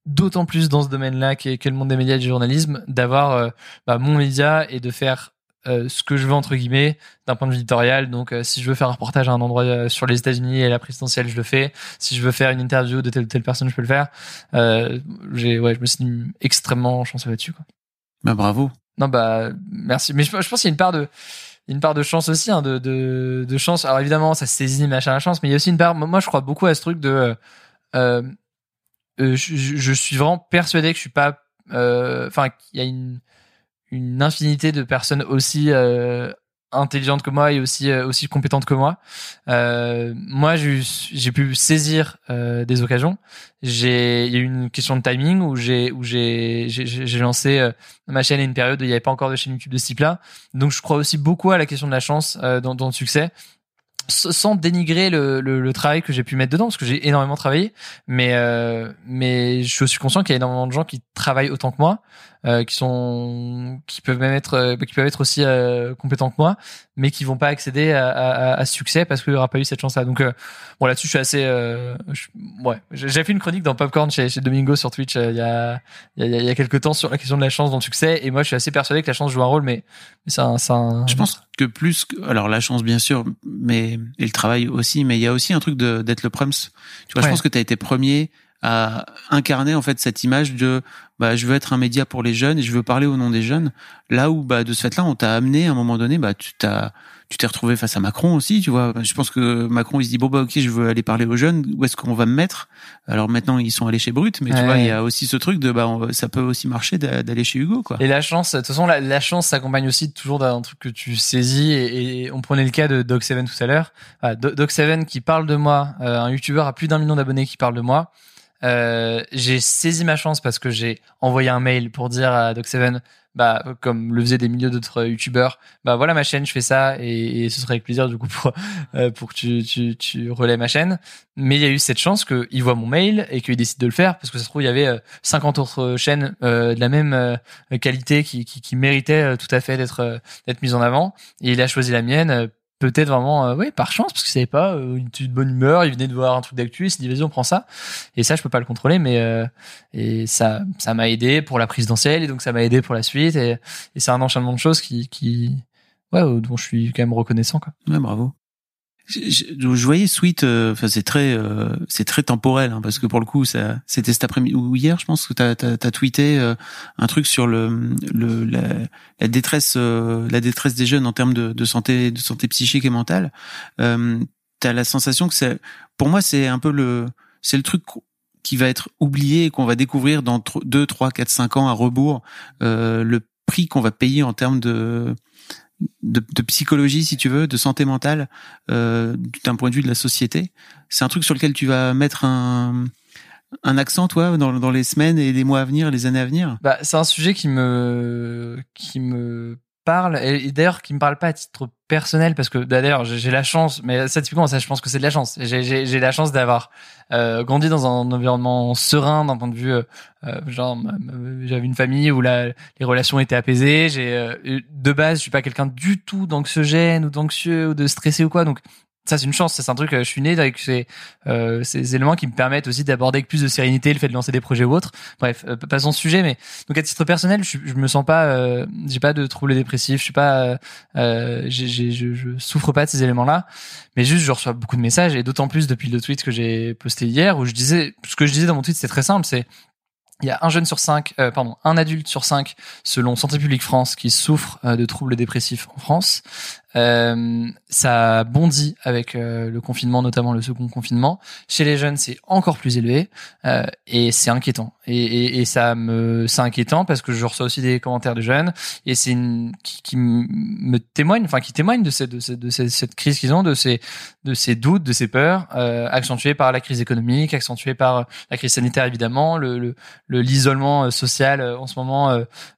D'autant plus dans ce domaine-là, qui est, qui est le monde des médias et du journalisme, d'avoir euh, bah, mon média et de faire euh, ce que je veux entre guillemets d'un point de vue éditorial. Donc, euh, si je veux faire un reportage à un endroit euh, sur les États-Unis et la présidentielle, je le fais. Si je veux faire une interview de telle ou telle personne, je peux le faire. Euh, j'ai, ouais, je me suis extrêmement chanceux là-dessus. Quoi. Bah bravo. Non, bah merci. Mais je, je pense qu'il y a une part de une part de chance aussi, hein, de, de, de chance. Alors évidemment, ça se saisit machin la chance, mais il y a aussi une part. Moi, je crois beaucoup à ce truc de. euh, je, je- je suis vraiment persuadé que je suis pas. euh, Enfin, qu'il y a une une infinité de personnes aussi euh, intelligentes que moi et aussi euh, aussi compétentes que moi. Euh, moi, j'ai pu saisir euh, des occasions. J'ai il y a eu une question de timing où j'ai où j'ai j'ai lancé euh, ma chaîne à une période où il n'y avait pas encore de chaîne YouTube de ce type-là. Donc, je crois aussi beaucoup à la question de la chance euh, dans, dans le succès sans dénigrer le, le, travail que j'ai pu mettre dedans parce que j'ai énormément travaillé mais euh, mais je suis conscient qu'il y a énormément de gens qui travaillent autant que moi euh, qui sont qui peuvent même être euh, qui peuvent être aussi euh, compétents que moi mais qui vont pas accéder à, à, à ce succès parce qu'il y aura pas eu cette chance là donc euh, bon là-dessus je suis assez euh, je- ouais j'ai fait une chronique dans Popcorn chez, chez Domingo sur Twitch euh, il y a il y a, y a quelques temps sur la question de la chance dans le succès et moi je suis assez persuadé que la chance joue un rôle mais, mais c'est un, un Je pense que plus que, alors la chance bien sûr, mais et le travail aussi, mais il y a aussi un truc de d'être le prums. Tu vois, Ouais. je pense que tu as été premier à incarner en fait cette image de bah je veux être un média pour les jeunes et je veux parler au nom des jeunes. Là où bah de ce fait-là, on t'a amené à un moment donné, bah tu t'as tu t'es retrouvé face à Macron aussi, tu vois. Je pense que Macron il se dit bon bah ok, je veux aller parler aux jeunes, où est-ce qu'on va me mettre? Alors maintenant ils sont allés chez Brut, mais tu vois, il y a aussi ce truc de bah on- ça peut aussi marcher d'a- d'aller chez Hugo quoi. Et la chance, de toute façon, la, la chance s'accompagne aussi toujours d'un truc que tu saisis. Et, et on prenait le cas de Doc Seven tout à l'heure. Doc Seven qui parle de moi, euh, un YouTuber à plus d'un million d'abonnés qui parle de moi. Euh, j'ai saisi ma chance parce que j'ai envoyé un mail pour dire à Doc Seven, bah comme le faisaient des milliers d'autres youtubeurs, bah voilà ma chaîne, je fais ça et, ce serait avec plaisir du coup pour euh, pour que tu tu tu relais ma chaîne. Mais il y a eu cette chance qu'il voit mon mail et qu'il décide de le faire parce que ça se trouve il y avait euh, 50 autres chaînes euh, de la même euh, qualité qui, qui, qui méritait euh, tout à fait d'être euh, d'être mise en avant et il a choisi la mienne euh, peut-être vraiment euh, oui par chance parce que savait pas euh, une petite bonne humeur il venait de voir un truc d'actu il s'est dit vas-y on prend ça et ça je peux pas le contrôler mais euh, et ça ça m'a aidé pour la présidentielle et donc ça m'a aidé pour la suite et, et c'est un enchaînement de choses qui qui ouais euh, dont je suis quand même reconnaissant quoi Ouais, bravo. Je, je- voyais Sweet, euh, enfin c'est très, euh, c'est très temporel hein, parce que pour le coup, ça, c'était cet après-midi ou hier, je pense que t'as, t'as, t'as tweeté euh, un truc sur le, le la, la détresse, euh, la détresse des jeunes en termes de, de santé, de santé psychique et mentale. Euh, t'as la sensation que c'est, pour moi, c'est un peu le, c'est le truc qui va être oublié et qu'on va découvrir dans 2, 3, 4, 5 ans à rebours, euh, le prix qu'on va payer en termes de de, de psychologie, si tu veux, de santé mentale, euh, d'un point de vue de la société. C'est un truc sur lequel tu vas mettre un, un accent, toi, dans, dans les semaines et les mois à venir, les années à venir? bah c'est un sujet qui me qui me parle et, d'ailleurs qui me parle pas à titre personnel parce que d'ailleurs j'ai la chance mais ça typiquement ça je pense que c'est de la chance. J'ai la chance d'avoir euh, grandi dans un environnement serein d'un point de vue euh, euh, genre j'avais une famille où la, les relations étaient apaisées. J'ai euh, de base je suis pas quelqu'un du tout d'anxiogène ou d'anxieux ou de stressé ou quoi donc ça c'est une chance c'est un truc euh, je suis né avec ces, euh, ces éléments qui me permettent aussi d'aborder avec plus de sérénité le fait de lancer des projets ou autres bref euh, passons sujet mais donc à titre personnel je, je me sens pas euh, j'ai pas de troubles dépressifs je suis pas euh, euh, je, je souffre pas de ces éléments là mais juste je reçois beaucoup de messages et d'autant plus depuis le tweet que j'ai posté hier où je disais ce que je disais dans mon tweet c'est très simple c'est il y a un jeune sur cinq, euh, pardon, un adulte sur cinq, selon Santé publique France, qui souffre euh, de troubles dépressifs en France. Euh, ça bondit avec euh, le confinement, notamment le second confinement. Chez les jeunes, c'est encore plus élevé euh, et c'est inquiétant. Et, et, et, ça me, c'est inquiétant parce que je reçois aussi des commentaires de jeunes et c'est une qui, qui me témoigne, enfin qui témoigne de cette de cette, de cette, crise qu'ils ont, de ces de ces doutes, de ces peurs, euh, accentuées par la crise économique, accentuées par la crise sanitaire évidemment, le l'isolement le, social en ce moment.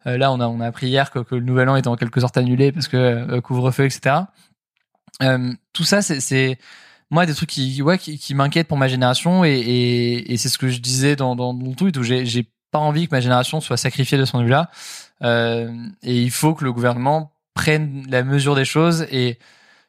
là, on a on a appris hier que, que le nouvel an était en quelque sorte annulé parce que couvre-feu, etc. Euh, tout ça, c'est moi des trucs qui ouais qui, qui m'inquiètent pour ma génération et, c'est ce que je disais dans, dans mon tweet où j'ai pas envie que ma génération soit sacrifiée de ce de vue-là. Euh, et il faut que le gouvernement prenne la mesure des choses et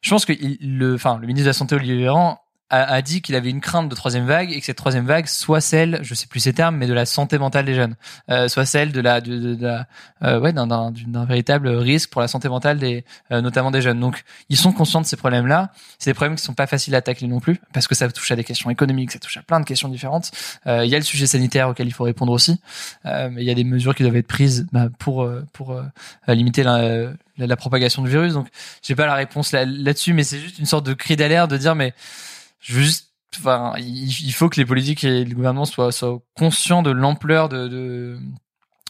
je pense que le enfin le ministre de la santé Olivier Véran a, a dit qu'il avait une crainte de troisième vague et que cette troisième vague soit celle, je sais plus ces termes, mais de la santé mentale des jeunes, euh, soit celle de la, de, de, la euh, ouais, d'un, véritable risque pour la santé mentale des, euh, notamment des jeunes. Donc, ils sont conscients de ces problèmes-là. C'est des problèmes qui sont pas faciles à tacler non plus, parce que ça touche à des questions économiques, ça touche à plein de questions différentes. Euh, il y a le sujet sanitaire auquel il faut répondre aussi. mais il y a des mesures qui doivent être prises bah, pour pour limiter la, la, propagation du virus. Donc, j'ai pas la réponse là, là-dessus, mais c'est juste une sorte de cri d'alerte de dire mais juste enfin il faut que les politiques et le gouvernement soient, soient conscients de l'ampleur de, de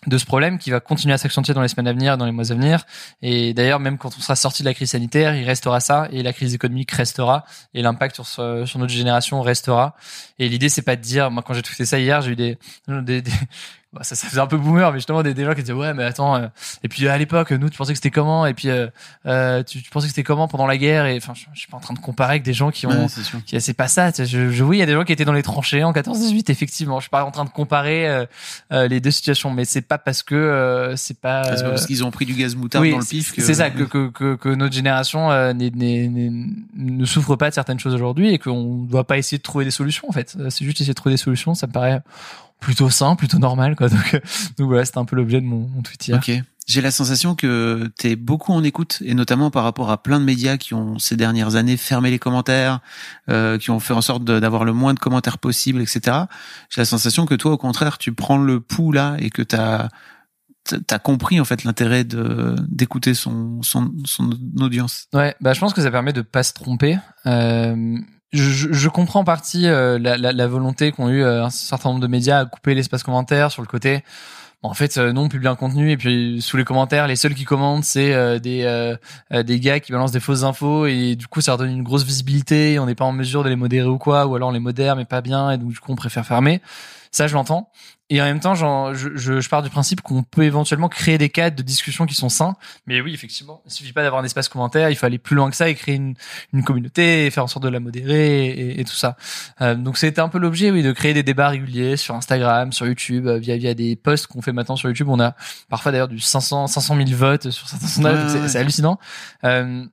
de ce problème qui va continuer à s'accentuer dans les semaines à venir, dans les mois à venir. Et d'ailleurs, même quand on sera sorti de la crise sanitaire, il restera ça, et la crise économique restera, et l'impact sur, sur notre génération restera. Et l'idée, c'est pas de dire, moi, quand j'ai fait ça hier, j'ai eu des, des, des, bah, ça, ça faisait un peu boomer, mais justement des, des gens qui disaient ouais, mais attends. Euh, et puis à l'époque, nous, tu pensais que c'était comment? Et puis euh, euh, tu, tu, pensais que c'était comment pendant la guerre? Et enfin, je, je, suis pas en train de comparer avec des gens qui ont, c'est qui c'est pas ça. Je, je, oui, il y a des gens qui étaient dans les tranchées en 14-18, effectivement. Je suis pas en train de comparer euh, euh les deux situations, mais c'est pas parce que c'est pas, pas parce qu'ils ont pris du gaz moutarde dans le pif. C'est ça <laughs> que, que, que, que, notre génération ne souffre pas de certaines choses aujourd'hui et qu'on doit pas essayer de trouver des solutions. En fait, c'est juste essayer de trouver des solutions. Ça me paraît plutôt sain, plutôt normal, quoi. Donc, donc voilà, c'était un peu l'objet de mon, mon tweet hier. Ok. J'ai la sensation que tu es beaucoup en écoute, et notamment par rapport à plein de médias qui ont ces dernières années fermé les commentaires, euh, qui ont fait en sorte d'avoir le moins de commentaires possible, etc. J'ai la sensation que toi, au contraire, tu prends le pouls là et que tu as t'as compris en fait l'intérêt de d'écouter son, son son audience. Ouais, bah je pense que ça permet de pas se tromper. Euh, je, comprends en partie euh, la, volonté qu'ont eu euh, un certain nombre de médias à couper l'espace commentaire sur le côté. en fait, euh, non, on publie un contenu et puis sous les commentaires, les seuls qui commentent, c'est des des gars qui balancent des fausses infos et du coup, ça leur donne une grosse visibilité. on n'est pas en mesure de les modérer ou quoi, ou alors on les modère mais pas bien et donc du coup, on préfère fermer. Ça, je l'entends. Et en même temps, je, je, je pars du principe qu'on peut éventuellement créer des cadres de discussion qui sont sains. Mais oui, effectivement, il suffit pas d'avoir un espace commentaire, il faut aller plus loin que ça et créer une, une communauté, et faire en sorte de la modérer et, et tout ça. Euh, donc c'était un peu l'objet, oui, de créer des débats réguliers sur Instagram, sur YouTube, euh, via via des posts qu'on fait maintenant sur YouTube. On a parfois d'ailleurs du 500 500 000 votes sur certains sondages, c'est hallucinant. Euh,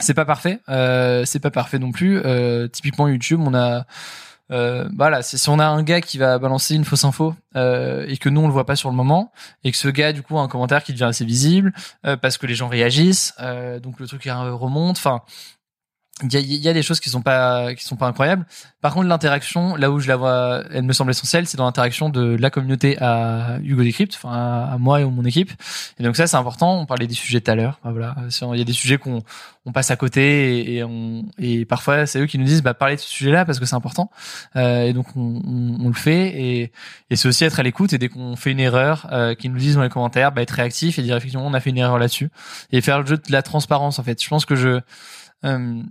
c'est pas parfait, euh, c'est pas parfait non plus. Euh, typiquement YouTube, on a euh, voilà, si on a un gars qui va balancer une fausse info euh, et que nous on le voit pas sur le moment et que ce gars du coup a un commentaire qui devient assez visible euh, parce que les gens réagissent, euh, donc le truc remonte. Enfin, il y a, y a, des choses qui sont pas qui sont pas incroyables. Par contre, l'interaction, là où je la vois, elle me semble essentielle, c'est dans l'interaction de la communauté à Hugo Decrypt, enfin à, moi et à mon équipe. Et donc ça, c'est important. On parlait des sujets tout à l'heure. voilà, il y a des sujets qu'on on passe à côté et, et, on, et parfois c'est eux qui nous disent bah parlez de ce sujet-là parce que c'est important. Euh, et donc on, on, on, le fait et, et c'est aussi être à l'écoute et dès qu'on fait une erreur, euh, qu'ils nous disent dans les commentaires, bah être réactif et dire effectivement on a fait une erreur là-dessus et faire le jeu de la transparence en fait. Je pense que je euh,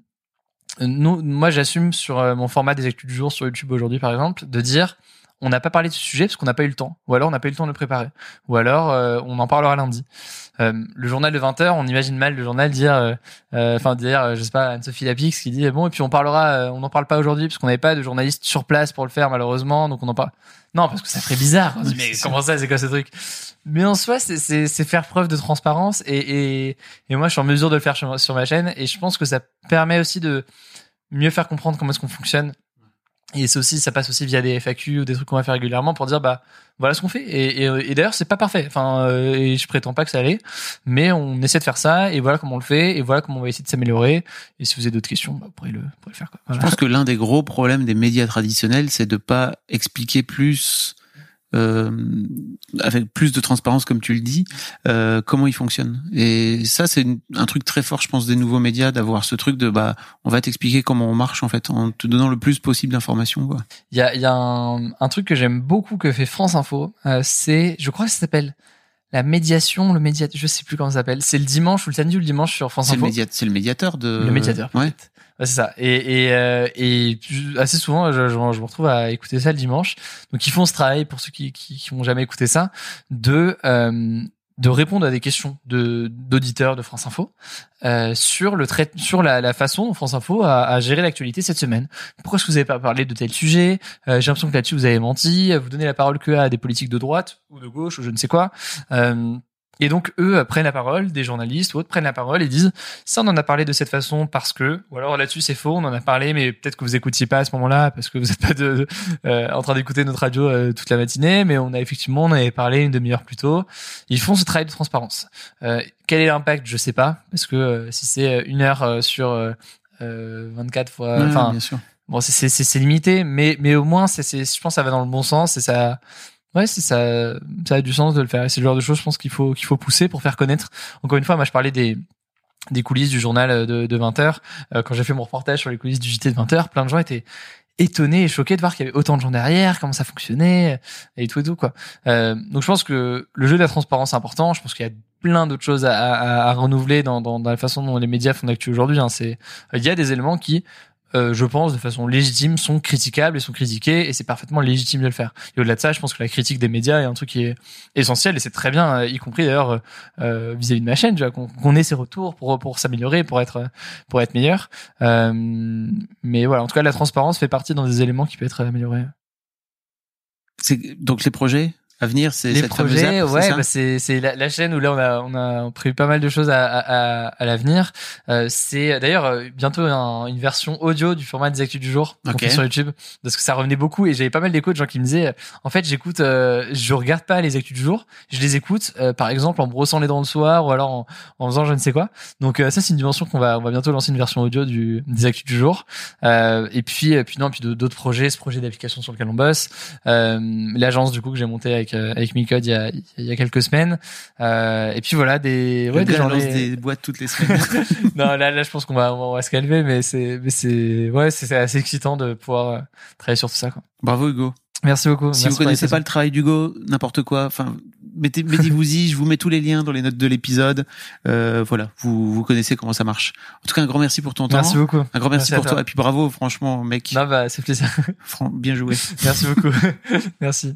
nous, moi, j'assume sur euh, mon format des actus du jour sur YouTube aujourd'hui, par exemple, de dire on n'a pas parlé de ce sujet parce qu'on n'a pas eu le temps, ou alors on n'a pas eu le temps de le préparer, ou alors euh, on en parlera lundi. Euh, le journal de 20 h on imagine mal le journal dire, enfin dire, je sais pas, Anne-Sophie Lapix qui dit bon et puis on parlera, on n'en parle pas aujourd'hui parce qu'on n'avait pas de journaliste sur place pour le faire malheureusement, donc on en parle. Non, parce que ça ferait bizarre. mais comment ça, c'est quoi ce truc? Mais en soi, c'est faire preuve de transparence et, et, et, moi, je suis en mesure de le faire sur, sur, ma chaîne et je pense que ça permet aussi de mieux faire comprendre comment est-ce qu'on fonctionne. Et c'est aussi, ça passe aussi via des FAQ ou des trucs qu'on va faire régulièrement pour dire bah voilà ce qu'on fait. Et, et, et d'ailleurs, c'est pas parfait. Enfin, euh, et je prétends pas que ça allait, mais on essaie de faire ça et voilà comment on le fait et voilà comment on va essayer de s'améliorer. Et si vous avez d'autres questions, bah, vous pourrez le, pourrez le faire. Quoi. Je pense que l'un des gros problèmes des médias traditionnels, c'est de pas expliquer plus euh, avec plus de transparence, comme tu le dis, euh, comment ils fonctionnent. Et ça, c'est un truc très fort, je pense, des nouveaux médias, d'avoir ce truc de bah, on va t'expliquer comment on marche en fait, en te donnant le plus possible d'informations. Il y a, y a un, un, truc que j'aime beaucoup que fait France Info, euh, c'est, je crois que ça s'appelle la médiation, le médiateur, je sais plus comment ça s'appelle. C'est le dimanche ou le samedi ou le dimanche sur France Info. C'est le médiateur de. Le médiateur. Ouais. C'est ça. Et, euh, et assez souvent, je, je, me retrouve à écouter ça le dimanche. Donc, ils font ce travail pour ceux qui qui, qui jamais écouté ça, de euh, de répondre à des questions de d'auditeurs de France Info euh, sur le trait, sur la, la, façon dont France Info a, a géré l'actualité cette semaine. Pourquoi est-ce que vous n'avez pas parlé de tel sujet? Euh, J'ai l'impression que là-dessus vous avez menti. Vous donnez la parole que à des politiques de droite ou de gauche ou je ne sais quoi. Euh, et donc eux prennent la parole, des journalistes ou autres prennent la parole et disent ça on en a parlé de cette façon parce que ou alors là-dessus c'est faux, on en a parlé mais peut-être que vous écoutiez pas à ce moment-là parce que vous n'êtes pas de, euh, en train d'écouter notre radio euh, toute la matinée, mais on a effectivement on avait parlé une demi-heure plus tôt. Ils font ce travail de transparence. Euh, quel est l'impact? Je sais pas parce que si c'est une heure sur 24 fois, enfin bon c'est c'est limité, mais mais au moins c'est je pense que ça va dans le bon sens et ça Ouais, c'est ça, ça a du sens de le faire. C'est le genre de choses, je pense qu'il faut qu'il faut pousser pour faire connaître. Encore une fois, moi, je parlais des des coulisses du journal de, de 20 h euh, quand j'ai fait mon reportage sur les coulisses du JT de 20 h plein de gens étaient étonnés et choqués de voir qu'il y avait autant de gens derrière, comment ça fonctionnait et tout et tout quoi. Euh, donc je pense que le jeu de la transparence est important. Je pense qu'il y a plein d'autres choses à, à, à renouveler dans, dans, dans, la façon dont les médias font d'actu aujourd'hui. Hein. C'est il y a des éléments qui euh, je pense, de façon légitime, sont critiquables et sont critiqués, et c'est parfaitement légitime de le faire. Et au-delà de ça, je pense que la critique des médias est un truc qui est essentiel, et c'est très bien, euh, y compris d'ailleurs euh, vis-à-vis de ma chaîne, qu'on ait ces retours pour pour s'améliorer, pour être pour être meilleur. mais voilà, en tout cas, la transparence fait partie dans des éléments qui peuvent être améliorés. Donc les projets à venir, c'est les cette projets, app, ouais, bah c'est c'est la, la, chaîne où là on a on a prévu pas mal de choses à à, à, l'avenir. Euh, c'est d'ailleurs euh, bientôt un, une version audio du format des actus du jour okay. sur YouTube parce que ça revenait beaucoup et j'avais pas mal d'échos de gens qui me disaient en fait j'écoute euh, je regarde pas les actus du jour, je les écoute euh, par exemple en brossant les dents le soir ou alors en, en faisant je ne sais quoi. Donc ça c'est une dimension qu'on va on va bientôt lancer une version audio du des actus du jour. et puis puis non puis d'autres projets, ce projet d'application sur lequel on bosse, l'agence du coup que j'ai monté avec avec euh, avec Micode il y a il y a quelques semaines. Euh, et puis voilà des ouais des journées des boîtes toutes les semaines. <laughs> non là là je pense qu'on va on va se calmer mais c'est mais c'est ouais c'est assez excitant de pouvoir euh, travailler sur tout ça quoi. Bravo Hugo. Merci beaucoup. Si vous connaissez pas le travail d'Hugo, n'importe quoi, enfin mettez mettez-vous-y, je vous mets tous les liens dans les notes de l'épisode. Euh, voilà, vous vous connaissez comment ça marche. En tout cas, un grand merci pour ton temps. Merci beaucoup. Un grand merci, pour toi. et puis bravo, franchement, mec. Non bah c'est plaisir. bien joué. <laughs> merci beaucoup. <laughs> merci.